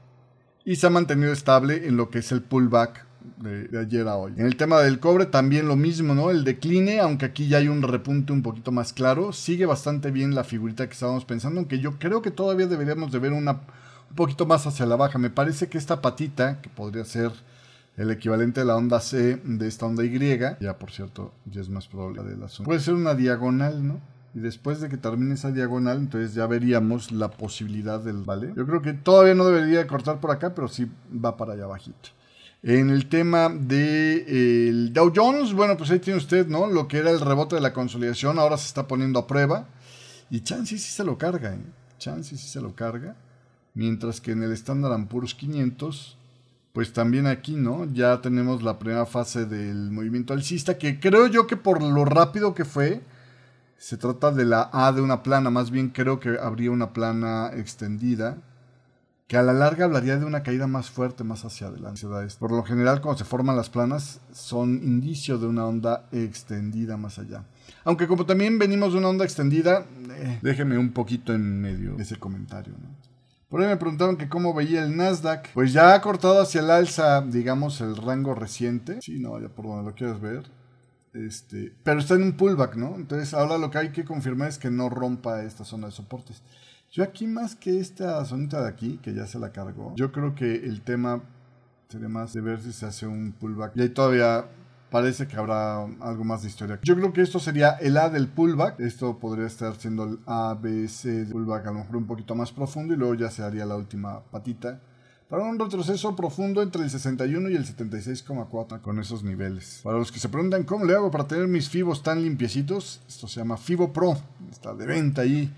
y se ha mantenido estable en lo que es el pullback de, ayer a hoy. En el tema del cobre también lo mismo, ¿no? El decline, aunque aquí ya hay un repunte un poquito más claro, sigue bastante bien la figurita que estábamos pensando, aunque yo creo que todavía deberíamos de ver una un poquito más hacia la baja. Me parece que esta patita, que podría ser el equivalente de la onda C de esta onda Y, ya por cierto, ya es más probable de la zona. Puede ser una diagonal, ¿no? Y después de que termine esa diagonal, entonces ya veríamos la posibilidad del, ¿vale? Yo creo que todavía no debería cortar por acá, pero sí va para allá bajito. En el tema del de, Dow Jones, bueno, pues ahí tiene usted, ¿no? Lo que era el rebote de la consolidación, ahora se está poniendo a prueba. Y Chansey sí se lo carga, ¿eh? Chansey sí se lo carga. Mientras que en el Standard Poor's 500, pues también aquí, ¿no? Ya tenemos la primera fase del movimiento alcista, que creo yo que por lo rápido que fue, se trata de la A de una plana, más bien creo que habría una plana extendida que a la larga hablaría de una caída más fuerte más hacia adelante. Por lo general, cuando se forman las planas, son indicio de una onda extendida más allá. Aunque como también venimos de una onda extendida, eh, déjeme un poquito en medio ese comentario. Por ahí me preguntaron que cómo veía el Nasdaq. Pues ya ha cortado hacia el alza, digamos, el rango reciente. Sí, no, ya por donde lo quieras ver. Este, pero está en un pullback, ¿no? Entonces ahora lo que hay que confirmar es que no rompa esta zona de soportes. Yo aquí más que esta zonita de aquí, que ya se la cargó, yo creo que el tema sería más de ver si se hace un pullback. Y ahí todavía parece que habrá algo más de historia. Yo creo que esto sería el A del pullback. Esto podría estar siendo el A, B, C del pullback a lo mejor un poquito más profundo y luego ya se haría la última patita. Para un retroceso profundo entre el 61 y el 76,4 con esos niveles. Para los que se preguntan cómo le hago para tener mis fibos tan limpiecitos, esto se llama Fibo Pro. Está de venta ahí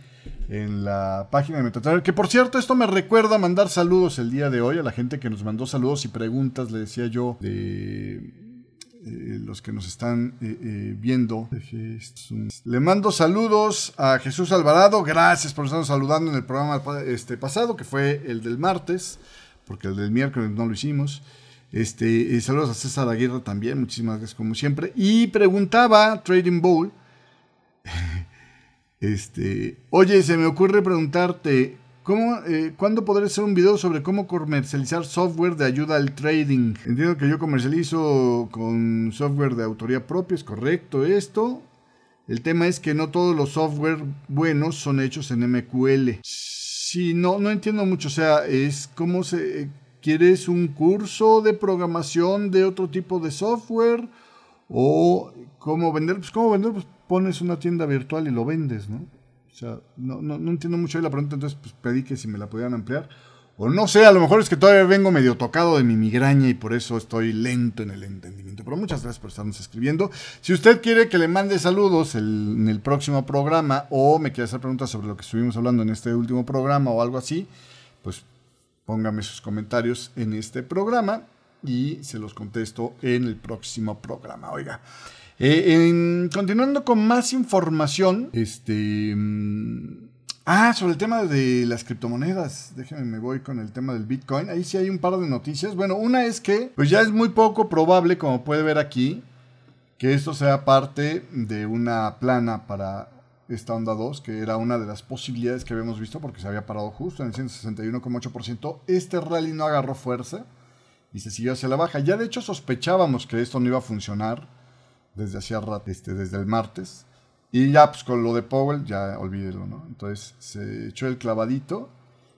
en la página de MetaTrader. Que por cierto, esto me recuerda mandar saludos el día de hoy a la gente que nos mandó saludos y preguntas, le decía yo, de eh, los que nos están eh, eh, viendo. Le mando saludos a Jesús Alvarado. Gracias por estarnos saludando en el programa este, pasado, que fue el del martes, porque el del miércoles no lo hicimos. Este, saludos a César Aguirre también, muchísimas gracias como siempre. Y preguntaba Trading Bowl Este, oye, se me ocurre preguntarte, ¿cómo, eh, ¿cuándo podré hacer un video sobre cómo comercializar software de ayuda al trading? Entiendo que yo comercializo con software de autoría propia, es correcto esto. El tema es que no todos los software buenos son hechos en MQL. Sí, no, no entiendo mucho. O sea, es cómo se... ¿Quieres un curso de programación de otro tipo de software? ¿O cómo vender? Pues cómo vender, pues pones una tienda virtual y lo vendes, ¿no? O sea, no, no, no entiendo mucho ahí la pregunta, entonces pues, pedí que si me la pudieran ampliar. O no sé, a lo mejor es que todavía vengo medio tocado de mi migraña y por eso estoy lento en el entendimiento. Pero muchas gracias por estarnos escribiendo. Si usted quiere que le mande saludos en el próximo programa o me quiere hacer preguntas sobre lo que estuvimos hablando en este último programa o algo así, pues póngame sus comentarios en este programa y se los contesto en el próximo programa. Oiga. Eh, continuando con más información, este... Mm, ah, sobre el tema de las criptomonedas. Déjenme, me voy con el tema del Bitcoin. Ahí sí hay un par de noticias. Bueno, una es que, pues ya es muy poco probable, como puede ver aquí, que esto sea parte de una plana para esta onda 2, que era una de las posibilidades que habíamos visto porque se había parado justo en el 161,8%. Este rally no agarró fuerza y se siguió hacia la baja. Ya de hecho sospechábamos que esto no iba a funcionar desde hacía rato, este, desde el martes. Y ya, pues con lo de Powell, ya olvídelo, ¿no? Entonces se echó el clavadito.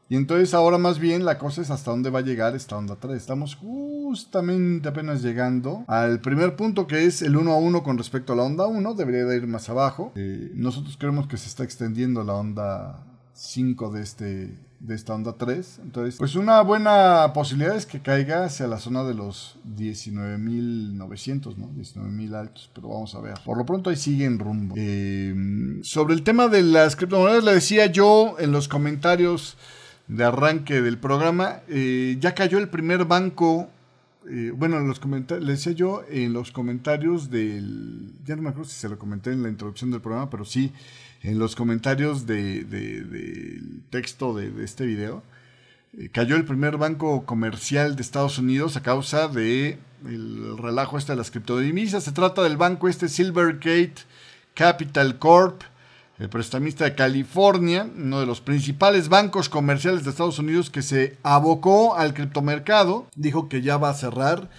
Y entonces ahora más bien la cosa es hasta dónde va a llegar esta onda 3. Estamos justamente apenas llegando al primer punto que es el 1 a 1 con respecto a la onda 1. Debería de ir más abajo. Eh, nosotros creemos que se está extendiendo la onda 5 de este de esta onda 3. Entonces, pues una buena posibilidad es que caiga hacia la zona de los 19.900, ¿no? 19.000 altos, pero vamos a ver. Por lo pronto ahí sigue en rumbo. Eh, sobre el tema de las criptomonedas, le decía yo en los comentarios de arranque del programa, eh, ya cayó el primer banco eh, bueno, en los le decía yo en los comentarios del, ya no me acuerdo si se lo comenté en la introducción del programa, pero sí, en los comentarios del de, texto de, este video, eh, cayó el primer banco comercial de Estados Unidos a causa de el relajo este de las criptodivisas. Se trata del banco este Silvergate Capital Corp, el prestamista de California, uno de los principales bancos comerciales de Estados Unidos que se abocó al criptomercado, dijo que ya va a cerrar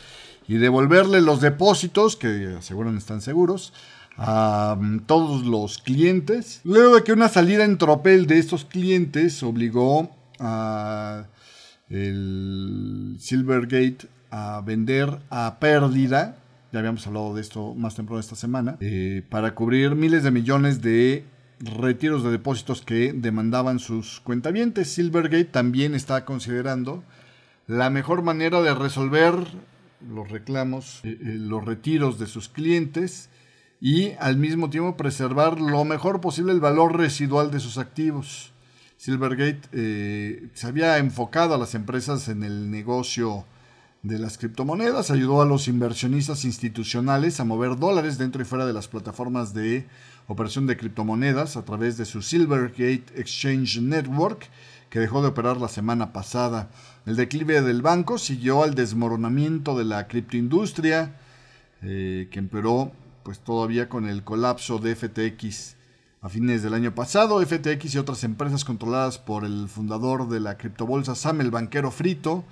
y devolverle los depósitos, que aseguran están seguros, a mm, todos los clientes. Luego de que una salida en tropel de estos clientes obligó a Silvergate a vender a pérdida, ya habíamos hablado de esto más temprano esta semana, eh, para cubrir miles de millones de retiros de depósitos que demandaban sus cuentavientes. Silvergate también está considerando la mejor manera de resolver los reclamos, eh, eh, los retiros de sus clientes y al mismo tiempo preservar lo mejor posible el valor residual de sus activos. Silvergate eh, se había enfocado a las empresas en el negocio de las criptomonedas, ayudó a los inversionistas institucionales a mover dólares dentro y fuera de las plataformas de operación de criptomonedas a través de su Silvergate Exchange Network, que dejó de operar la semana pasada. El declive del banco siguió al desmoronamiento de la criptoindustria, eh, que empeoró pues todavía con el colapso de FTX a fines del año pasado. FTX y otras empresas controladas por el fundador de la criptobolsa Sam el banquero frito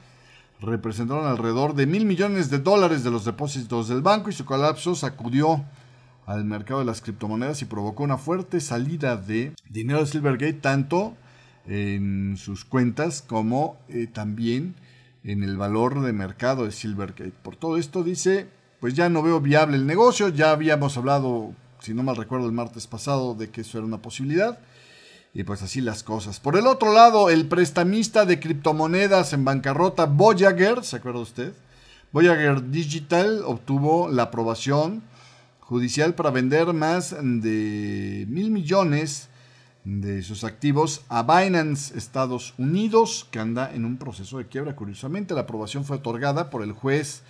representaron alrededor de mil millones de dólares de los depósitos del banco y su colapso sacudió al mercado de las criptomonedas y provocó una fuerte salida de dinero de Silvergate, tanto en sus cuentas como eh, también en el valor de mercado de Silvergate. Por todo esto dice, pues ya no veo viable el negocio, ya habíamos hablado, si no mal recuerdo, el martes pasado de que eso era una posibilidad. Y pues así las cosas. Por el otro lado, el prestamista de criptomonedas en bancarrota, Voyager, ¿se acuerda usted? Voyager Digital obtuvo la aprobación judicial para vender más de mil millones de sus activos a Binance Estados Unidos, que anda en un proceso de quiebra. Curiosamente, la aprobación fue otorgada por el juez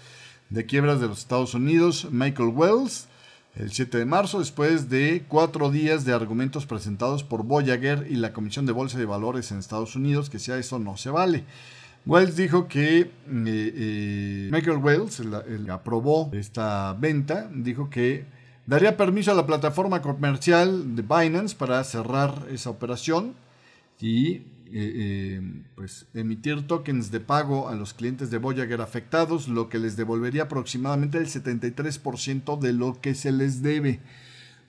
de quiebras de los Estados Unidos, Michael Wells, el 7 de marzo, después de cuatro días de argumentos presentados por Voyager y la Comisión de Bolsa de Valores en Estados Unidos, que sea eso no se vale. Wells dijo que eh, eh, Michael Wells el, aprobó esta venta, dijo que daría permiso a la plataforma comercial de Binance para cerrar esa operación y eh, pues emitir tokens de pago a los clientes de Voyager afectados, lo que les devolvería aproximadamente el 73% de lo que se les debe.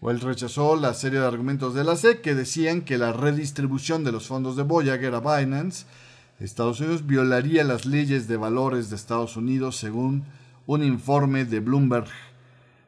Wells rechazó la serie de argumentos de la SEC que decían que la redistribución de los fondos de Voyager a Binance Estados Unidos violaría las leyes de valores de Estados Unidos según un informe de Bloomberg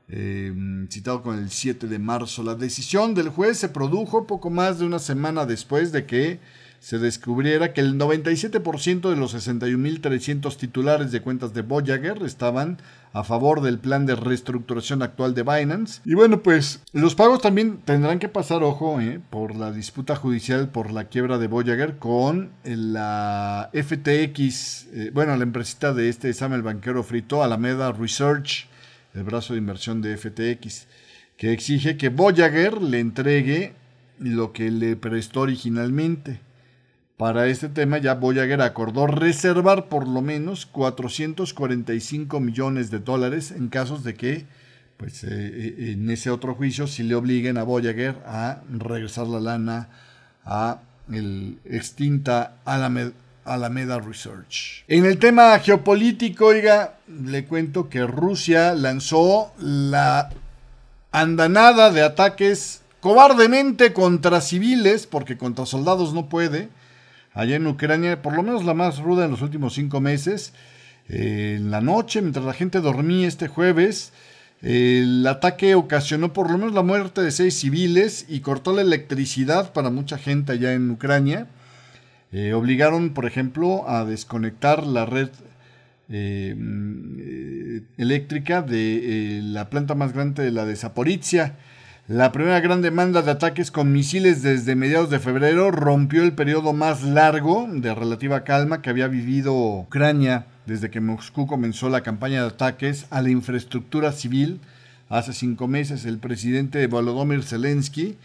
eh, citado con el 7 de marzo. La decisión del juez se produjo poco más de una semana después de que se descubriera que el 97% de los 61.300 titulares de cuentas de Voyager estaban a favor del plan de reestructuración actual de Binance. Y bueno, pues los pagos también tendrán que pasar, ojo, eh, por la disputa judicial por la quiebra de Voyager con la FTX, eh, bueno, la empresita de este Samuel Banquero Frito, Alameda Research, el brazo de inversión de FTX, que exige que Voyager le entregue lo que le prestó originalmente. Para este tema ya Voyager acordó reservar por lo menos 445 millones de dólares en casos de que pues, eh, eh, en ese otro juicio si le obliguen a Voyager a regresar la lana a el extinta Alameda, Alameda Research. En el tema geopolítico, oiga, le cuento que Rusia lanzó la andanada de ataques cobardemente contra civiles, porque contra soldados no puede, allá en Ucrania, por lo menos la más ruda en los últimos cinco meses. Eh, en la noche, mientras la gente dormía este jueves, el ataque ocasionó por lo menos la muerte de seis civiles y cortó la electricidad para mucha gente allá en Ucrania. Eh, obligaron, por ejemplo, a desconectar la red eh, mm, eléctrica de la planta más grande de la de Zaporizhia. La primera gran demanda de ataques con misiles desde mediados de febrero rompió el periodo más largo de relativa calma que había vivido Ucrania desde que Moscú comenzó la campaña de ataques a la infraestructura civil hace cinco meses. El presidente Volodymyr Zelensky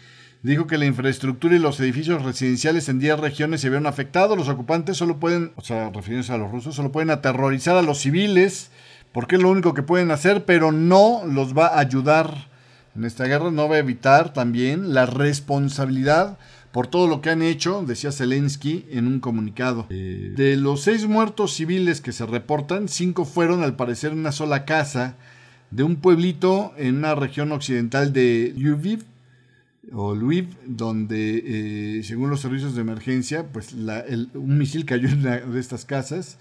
dijo que la infraestructura y los edificios residenciales en 10 regiones se vieron afectados. Los ocupantes solo pueden, o sea, refiriéndose a los rusos, solo pueden aterrorizar a los civiles porque es lo único que pueden hacer, pero no los va a ayudar en esta guerra no va a evitar también la responsabilidad por todo lo que han hecho, decía Zelensky en un comunicado. Eh, de los seis muertos civiles que se reportan, cinco fueron al parecer en una sola casa de un pueblito en una región occidental de Lviv, o Lviv, donde eh, según los servicios de emergencia, pues un misil cayó en una de estas casas,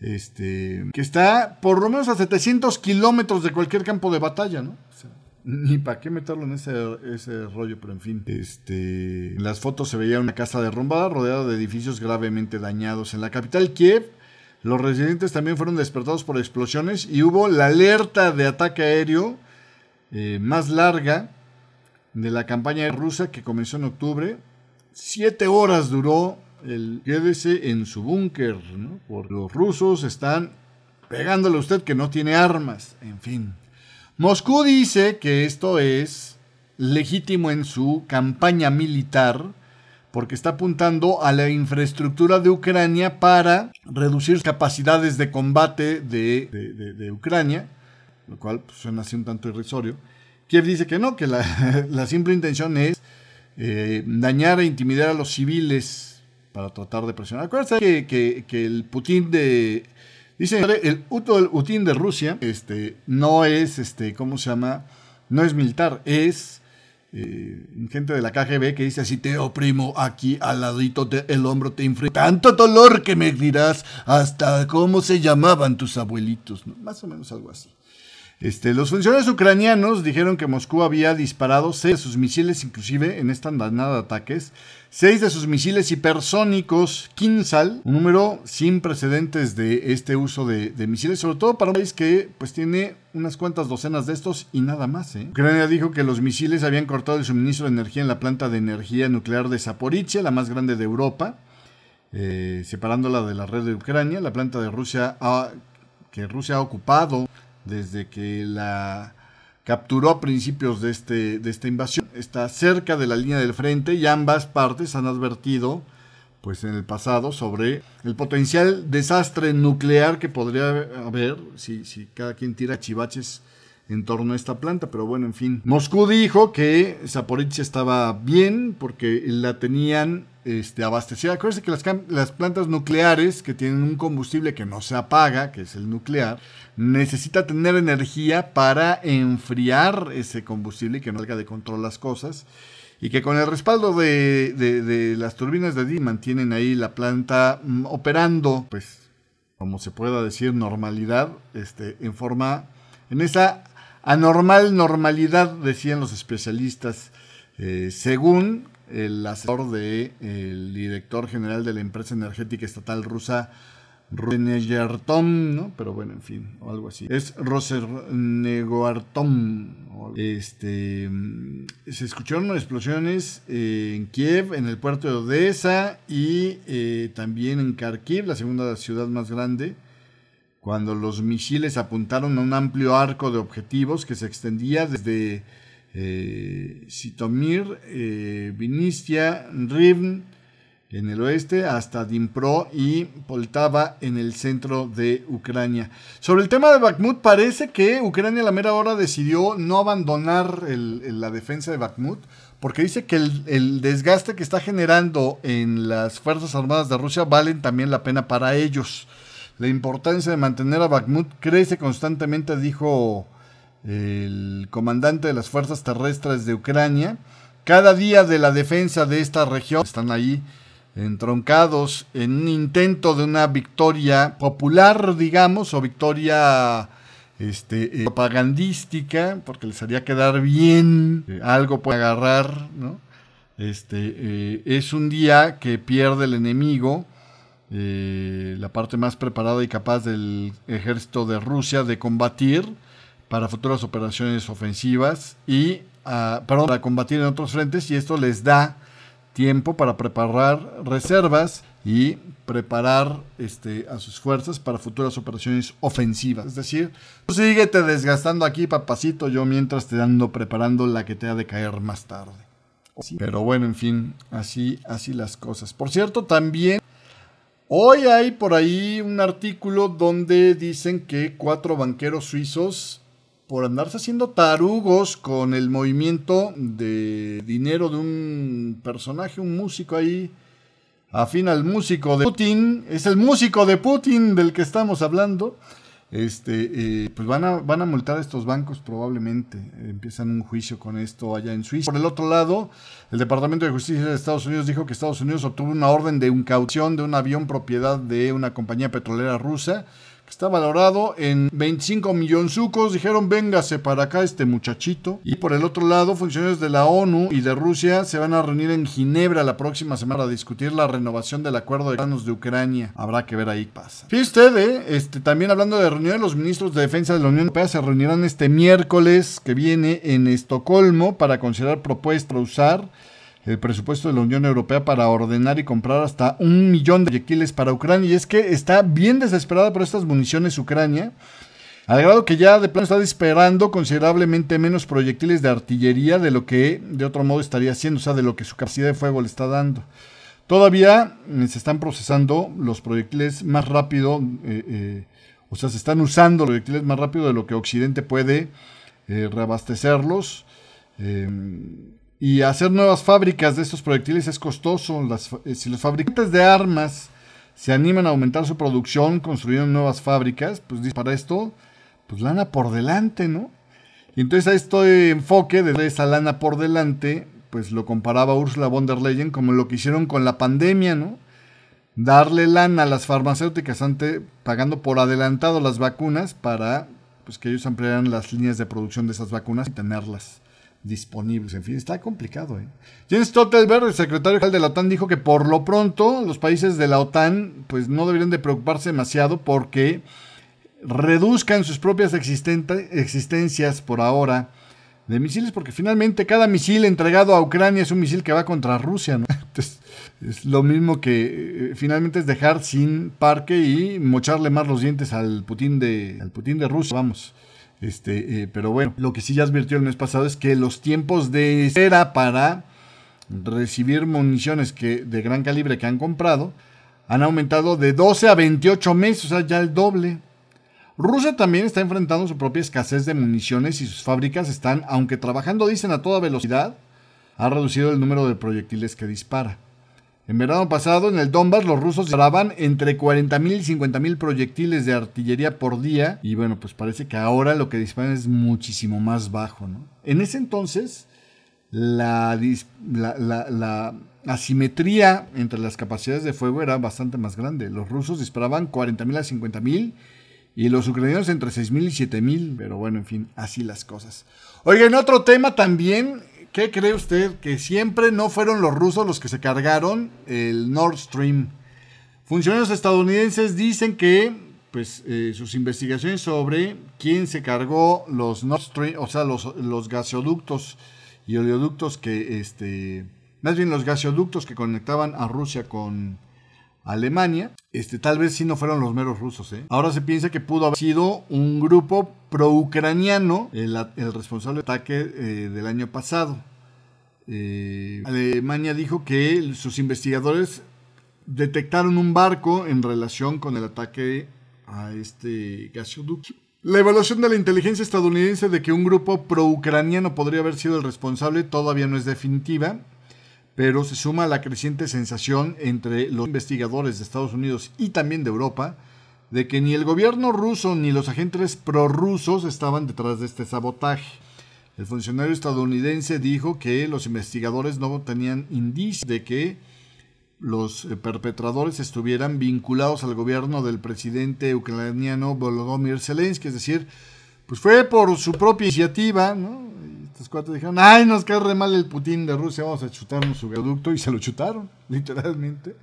este, que está por lo menos a 700 kilómetros de cualquier campo de batalla, ¿no? Ni para qué meterlo en ese, ese rollo, pero en fin. Este, en las fotos se veía una casa derrumbada rodeada de edificios gravemente dañados. En la capital Kiev, los residentes también fueron despertados por explosiones y hubo la alerta de ataque aéreo eh, más larga de la campaña rusa que comenzó en octubre. Siete horas duró el quédese en su búnker, ¿no? Porque los rusos están pegándole a usted que no tiene armas. En fin. Moscú dice que esto es legítimo en su campaña militar porque está apuntando a la infraestructura de Ucrania para reducir capacidades de combate de, Ucrania, lo cual pues, suena así un tanto irrisorio. Kiev dice que no, que la, simple intención es eh, dañar e intimidar a los civiles para tratar de presionar. Acuérdense que, que el Putin de Dice, el Putin de Rusia este, no es, este, ¿cómo se llama? No es militar, es eh, gente de la KGB que dice, si te oprimo aquí al ladito del hombro, te inflige tanto dolor que me dirás hasta cómo se llamaban tus abuelitos. Más o menos algo así. Este, los funcionarios ucranianos dijeron que Moscú había disparado seis de sus misiles, inclusive en esta andanada de ataques, seis de sus misiles hipersónicos Kinsal, un número sin precedentes de este uso de, misiles, sobre todo para un país que pues tiene unas cuantas docenas de estos y nada más. ¿eh? Ucrania dijo que los misiles habían cortado el suministro de energía en la planta de energía nuclear de Zaporizhia, la más grande de Europa, eh, separándola de la red de Ucrania. La planta de Rusia que Rusia ha ocupado desde que la capturó a principios de, este, de esta invasión. Está cerca de la línea del frente y ambas partes han advertido pues en el pasado sobre el potencial desastre nuclear que podría haber si, si cada quien tira chivaches en torno a esta planta, pero bueno, en fin. Moscú dijo que Zaporizhia estaba bien porque la tenían este, abastecida. Acuérdense que las, las, plantas nucleares que tienen un combustible que no se apaga, que es el nuclear, necesita tener energía para enfriar ese combustible y que no salga de control las cosas. Y que con el respaldo de, de, las turbinas de D mantienen ahí la planta mm, operando, pues, como se pueda decir, normalidad, este, en forma, en esa anormal normalidad, decían los especialistas, eh, según el asesor del de, director general de la empresa energética estatal rusa, Rosenegartom, ¿no? Pero bueno, en fin, o algo así. Es Rosenegartom. Este, se escucharon explosiones en Kiev, en el puerto de Odessa y eh, también en Kharkiv, la segunda ciudad más grande, cuando los misiles apuntaron a un amplio arco de objetivos que se extendía desde eh, Sitomir, eh, Vinistia, Rivn en el oeste hasta Dnipro y Poltava en el centro de Ucrania. Sobre el tema de Bakhmut, parece que Ucrania a la mera hora decidió no abandonar la defensa de Bakhmut porque dice que el, el, desgaste que está generando en las Fuerzas Armadas de Rusia valen también la pena para ellos. La importancia de mantener a Bakhmut crece constantemente, dijo el comandante de las fuerzas terrestres de Ucrania. Cada día de la defensa de esta región están ahí entroncados en un intento de una victoria popular, digamos, o victoria este, eh, propagandística, porque les haría quedar bien, eh, algo puede agarrar. Este, eh, es un día que pierde el enemigo, la parte más preparada y capaz del ejército de Rusia de combatir para futuras operaciones ofensivas y ah, perdón, para combatir en otros frentes y esto les da tiempo para preparar reservas y preparar este, a sus fuerzas para futuras operaciones ofensivas. Es decir, tú síguete desgastando aquí, papacito, yo mientras te ando preparando la que te ha de caer más tarde. Pero bueno, en fin, así, así las cosas. Por cierto, también hoy hay por ahí un artículo donde dicen que cuatro banqueros suizos, por andarse haciendo tarugos con el movimiento de dinero de un personaje, un músico ahí, afín al músico de Putin, es el músico de Putin del que estamos hablando. Este, eh, pues van a, van a multar a estos bancos probablemente. empiezan un juicio con esto allá en Suiza. Por el otro lado, el Departamento de Justicia de Estados Unidos dijo que Estados Unidos obtuvo una orden de un caución de un avión propiedad de una compañía petrolera rusa Está valorado en 25 sucos. Dijeron, véngase para acá este muchachito. Y por el otro lado, funcionarios de la ONU y de Rusia se van a reunir en Ginebra la próxima semana a discutir la renovación del acuerdo de granos de Ucrania. Habrá que ver ahí qué pasa. Fíjate usted, ¿eh? este, también hablando de reuniones, los ministros de defensa de la Unión Europea se reunirán este miércoles que viene en Estocolmo para considerar propuestas para usar el presupuesto de la Unión Europea para ordenar y comprar hasta un millón de proyectiles para Ucrania. Y es que está bien desesperada por estas municiones Ucrania, al grado que ya de plano está esperando considerablemente menos proyectiles de artillería de lo que de otro modo estaría haciendo, o sea, de lo que su capacidad de fuego le está dando. Todavía eh, se están procesando los proyectiles más rápido, eh, eh, o sea, se están usando los proyectiles más rápido de lo que Occidente puede reabastecerlos. Y hacer nuevas fábricas de estos proyectiles es costoso. Eh, si los fabricantes de armas se animan a aumentar su producción construyendo nuevas fábricas, pues para esto, pues lana por delante, ¿no? Y entonces a este enfoque de esa lana por delante, pues lo comparaba Ursula von der Leyen como lo que hicieron con la pandemia, ¿no? Darle lana a las farmacéuticas ante, pagando por adelantado las vacunas para pues, que ellos ampliaran las líneas de producción de esas vacunas y tenerlas disponibles. En fin, está complicado. ¿eh? Jens Stoltenberg, el secretario general de la OTAN, dijo que por lo pronto los países de la OTAN pues no deberían de preocuparse demasiado porque reduzcan sus propias existencias por ahora de misiles, porque finalmente cada misil entregado a Ucrania es un misil que va contra Rusia. Entonces, es lo mismo que eh, finalmente es dejar sin parque y mocharle más los dientes al Putin de, al Putin de Rusia. Vamos. Este, eh, pero bueno, lo que sí ya advirtió el mes pasado es que los tiempos de espera para recibir municiones que, de gran calibre que han comprado han aumentado de 12 a 28 meses, o sea, ya el doble. Rusia también está enfrentando su propia escasez de municiones y sus fábricas están, aunque trabajando, dicen, a toda velocidad, ha reducido el número de proyectiles que dispara. En verano pasado, en el Donbass, los rusos disparaban entre 40.000 y 50.000 proyectiles de artillería por día. Y bueno, pues parece que ahora lo que disparan es muchísimo más bajo. ¿no? En ese entonces, la, la, asimetría entre las capacidades de fuego era bastante más grande. Los rusos disparaban 40.000 a 50.000 y los ucranianos entre 6.000 y 7.000. Pero bueno, en fin, así las cosas. Oigan, otro tema también ¿Qué cree usted? Que siempre no fueron los rusos los que se cargaron el Nord Stream. Funcionarios estadounidenses dicen que pues, eh, sus investigaciones sobre quién se cargó los Nord Stream, o sea, los, los gasoductos y oleoductos que, este, más bien los gasoductos que conectaban a Rusia con Alemania, este, tal vez sí no fueron los meros rusos. ¿eh? Ahora se piensa que pudo haber sido un grupo pro-ucraniano el, responsable del ataque eh, del año pasado. Eh, Alemania dijo que sus investigadores detectaron un barco en relación con el ataque a este gasoducto. La evaluación de la inteligencia estadounidense de que un grupo pro-ucraniano podría haber sido el responsable todavía no es definitiva, pero se suma a la creciente sensación entre los investigadores de Estados Unidos y también de Europa de que ni el gobierno ruso ni los agentes prorrusos estaban detrás de este sabotaje. El funcionario estadounidense dijo que los investigadores no tenían indicios de que los eh, perpetradores estuvieran vinculados al gobierno del presidente ucraniano Volodymyr Zelensky, es decir, pues fue por su propia iniciativa, ¿no? Cuatro dijeron, ay, nos cae re mal el Putin de Rusia, vamos a chutarnos su gasoducto y se lo chutaron, literalmente.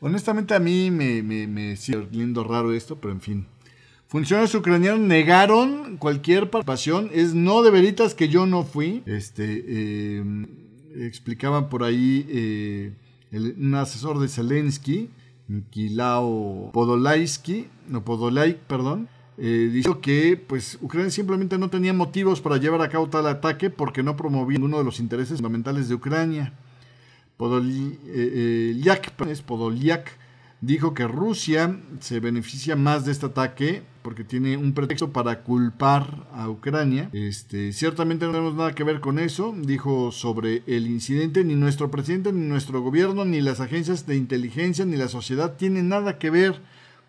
Honestamente a mí me, me, sigue lindo raro esto, pero en fin. Funcionarios ucranianos negaron cualquier participación. Es no de veritas que yo no fui. Este, eh, explicaban por ahí eh, un asesor de Zelensky, Mikilao Podolaisky, no Podolaik, perdón, eh, que pues Ucrania simplemente no tenía motivos para llevar a cabo tal ataque porque no promovía uno de los intereses fundamentales de Ucrania. Podolyak, eh, eh, Podolyak dijo que Rusia se beneficia más de este ataque porque tiene un pretexto para culpar a Ucrania. Este, ciertamente no tenemos nada que ver con eso, dijo sobre el incidente, ni nuestro presidente, ni nuestro gobierno, ni las agencias de inteligencia, ni la sociedad tienen nada que ver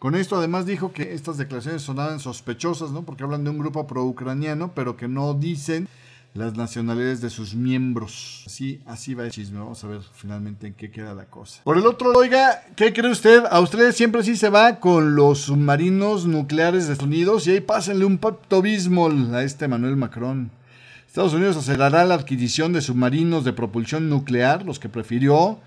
con esto además dijo que estas declaraciones sonaban sospechosas, ¿no? Porque hablan de un grupo pro-ucraniano, pero que no dicen las nacionalidades de sus miembros. Así, así va el chisme. Vamos a ver finalmente en qué queda la cosa. Por el otro, oiga, ¿qué cree usted? A ustedes siempre sí se va con los submarinos nucleares de Estados Unidos y ahí pásenle un pacto bismol a este Manuel Macron. Estados Unidos acelerará la adquisición de submarinos de propulsión nuclear, los que prefirió,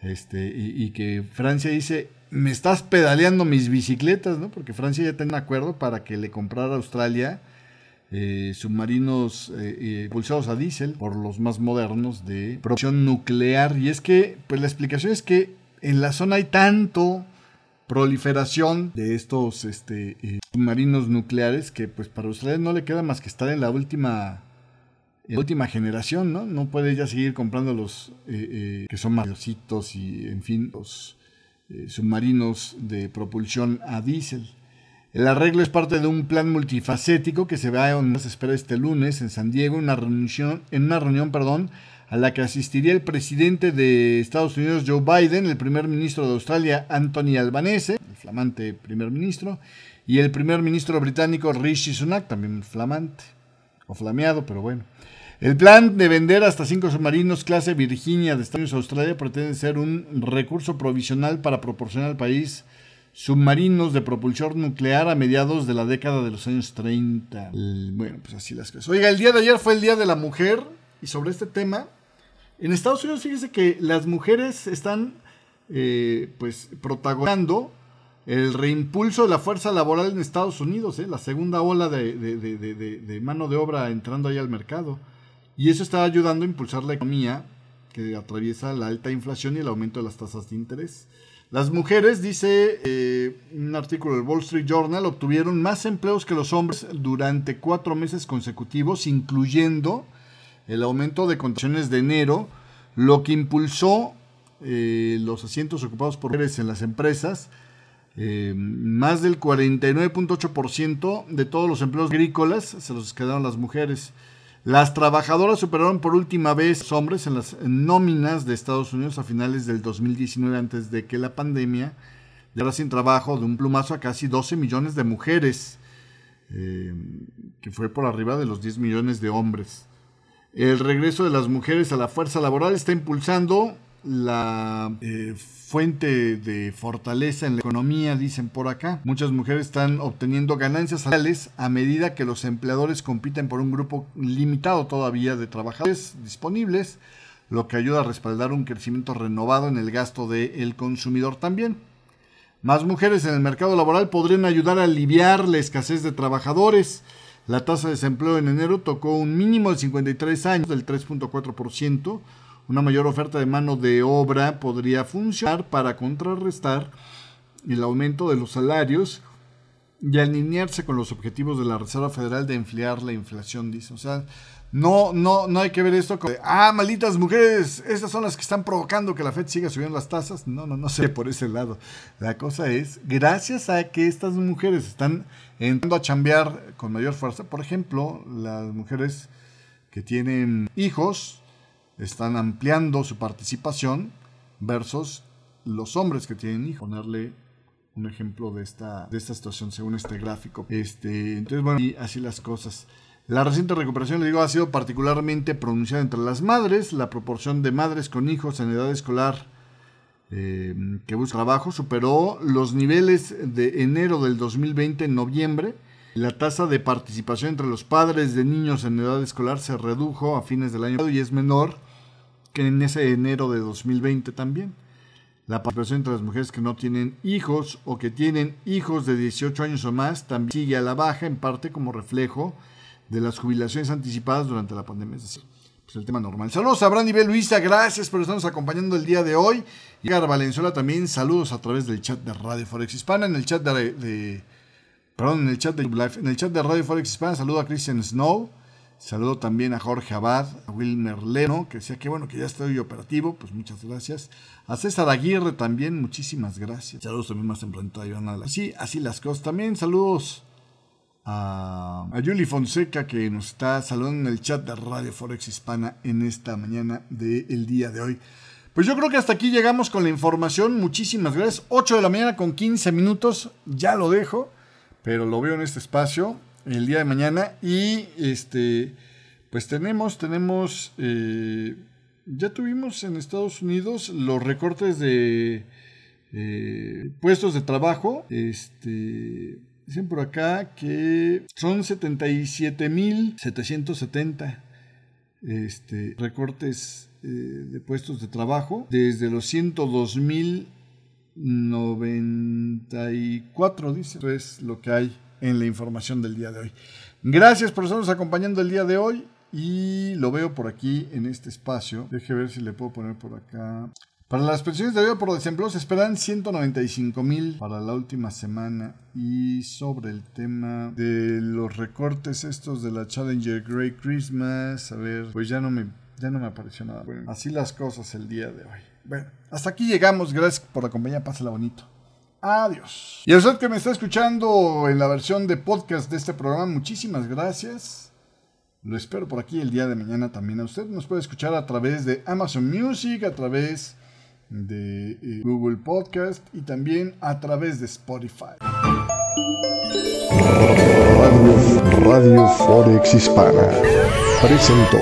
este, y que Francia dice, me estás pedaleando mis bicicletas, ¿no? Porque Francia ya tiene un acuerdo para que le comprara a Australia eh, submarinos eh, eh, pulsados a diésel por los más modernos de producción nuclear. Y es que, pues la explicación es que en la zona hay tanto proliferación de estos este, submarinos nucleares que pues para Australia no le queda más que estar en la última última generación, ¿no? No puede ya seguir comprando los que son mayorcitos y en fin los eh, submarinos de propulsión a diésel. El arreglo es parte de un plan multifacético que se va a se espera este lunes en San Diego, una reunión, en una reunión perdón, a la que asistiría el presidente de Estados Unidos Joe Biden, el primer ministro de Australia Anthony Albanese, el flamante primer ministro, y el primer ministro británico Rishi Sunak, también flamante, o flameado, pero bueno. El plan de vender hasta cinco submarinos clase Virginia de Estados Unidos a Australia pretende ser un recurso provisional para proporcionar al país submarinos de propulsión nuclear a mediados de la década de los años 30. bueno, pues así las cosas. Oiga, el día de ayer fue el Día de la Mujer y sobre este tema, en Estados Unidos fíjese que las mujeres están eh, pues protagonizando el reimpulso de la fuerza laboral en Estados Unidos, eh, la segunda ola de, de mano de obra entrando ahí al mercado. Y eso está ayudando a impulsar la economía que atraviesa la alta inflación y el aumento de las tasas de interés. Las mujeres, dice eh, un artículo del Wall Street Journal, obtuvieron más empleos que los hombres durante cuatro meses consecutivos, incluyendo el aumento de condiciones de enero, lo que impulsó eh, los asientos ocupados por mujeres en las empresas. Eh, más del 49.8% de todos los empleos agrícolas se los quedaron las mujeres. Las trabajadoras superaron por última vez hombres en las nóminas de Estados Unidos a finales del 2019 antes de que la pandemia llegara sin trabajo de un plumazo a casi 12 millones de mujeres, eh, que fue por arriba de los 10 millones de hombres. El regreso de las mujeres a la fuerza laboral está impulsando la eh, fuente de fortaleza en la economía, dicen por acá. Muchas mujeres están obteniendo ganancias salariales a medida que los empleadores compiten por un grupo limitado todavía de trabajadores disponibles, lo que ayuda a respaldar un crecimiento renovado en el gasto del consumidor también. Más mujeres en el mercado laboral podrían ayudar a aliviar la escasez de trabajadores. La tasa de desempleo en enero tocó un mínimo de 53 años, del 3.4%, una mayor oferta de mano de obra podría funcionar para contrarrestar el aumento de los salarios y alinearse con los objetivos de la Reserva Federal de enfriar la inflación, dice. O sea, no, no, no hay que ver esto como, ah, malditas mujeres, estas son las que están provocando que la Fed siga subiendo las tasas. No, no, no sé por ese lado. La cosa es, gracias a que estas mujeres están entrando a chambear con mayor fuerza, por ejemplo, las mujeres que tienen hijos, están ampliando su participación versus los hombres que tienen hijos. Ponerle un ejemplo de esta, de esta situación según este gráfico. Este, entonces, bueno, y así las cosas. La reciente recuperación, le digo, ha sido particularmente pronunciada entre las madres. La proporción de madres con hijos en edad escolar eh, que buscan trabajo superó los niveles de enero del 2020 en noviembre La tasa de participación entre los padres de niños en edad escolar se redujo a fines del año y es menor que en ese enero de 2020 también. La participación entre las mujeres que no tienen hijos o que tienen hijos de 18 años o más también sigue a la baja, en parte como reflejo de las jubilaciones anticipadas durante la pandemia. Es decir, pues el tema normal. Saludos a Brandy B. Luisa, gracias por estarnos acompañando el día de hoy. Y a Valenzuela también, saludos a través del chat de Radio Forex Hispana, en el chat de, perdón, en el chat de en el chat de Radio Forex Hispana, saludo a Christian Snow. Saludo también a Jorge Abad, a Wilmer Leno, que decía que bueno, que ya estoy operativo, pues muchas gracias. A César Aguirre también, muchísimas gracias. Saludos también más tempranito a Iván Sí, así las cosas. También saludos a, a Julie Fonseca, que nos está saludando en el chat de Radio Forex Hispana en esta mañana del día de hoy. Pues yo creo que hasta aquí llegamos con la información. Muchísimas gracias. 8 de la mañana con 15 minutos. Ya lo dejo, pero lo veo en este espacio el día de mañana. Y este, pues tenemos, tenemos, eh, ya tuvimos en Estados Unidos los recortes de eh, puestos de trabajo. Este, dicen por acá que son 77.770 este, recortes eh, de puestos de trabajo desde los 102.094, dice. Eso es lo que hay en la información del día de hoy. Gracias por estarnos acompañando el día de hoy y lo veo por aquí en este espacio. Deje ver si le puedo poner por acá. Para las pensiones de ayuda por desempleo se esperan 195 mil para la última semana. Y sobre el tema de los recortes estos de la Challenger Great Christmas, a ver, pues ya no me, ya no me apareció nada. Bueno, así las cosas el día de hoy. Bueno, hasta aquí llegamos. Gracias por la compañía. Pásala bonito. Adiós. Y a usted que me está escuchando en la versión de podcast de este programa, muchísimas gracias. Lo espero por aquí el día de mañana también. A usted nos puede escuchar a través de Amazon Music, a través de eh, Google Podcast y también a través de Spotify. Radio, Forex Hispana presentó.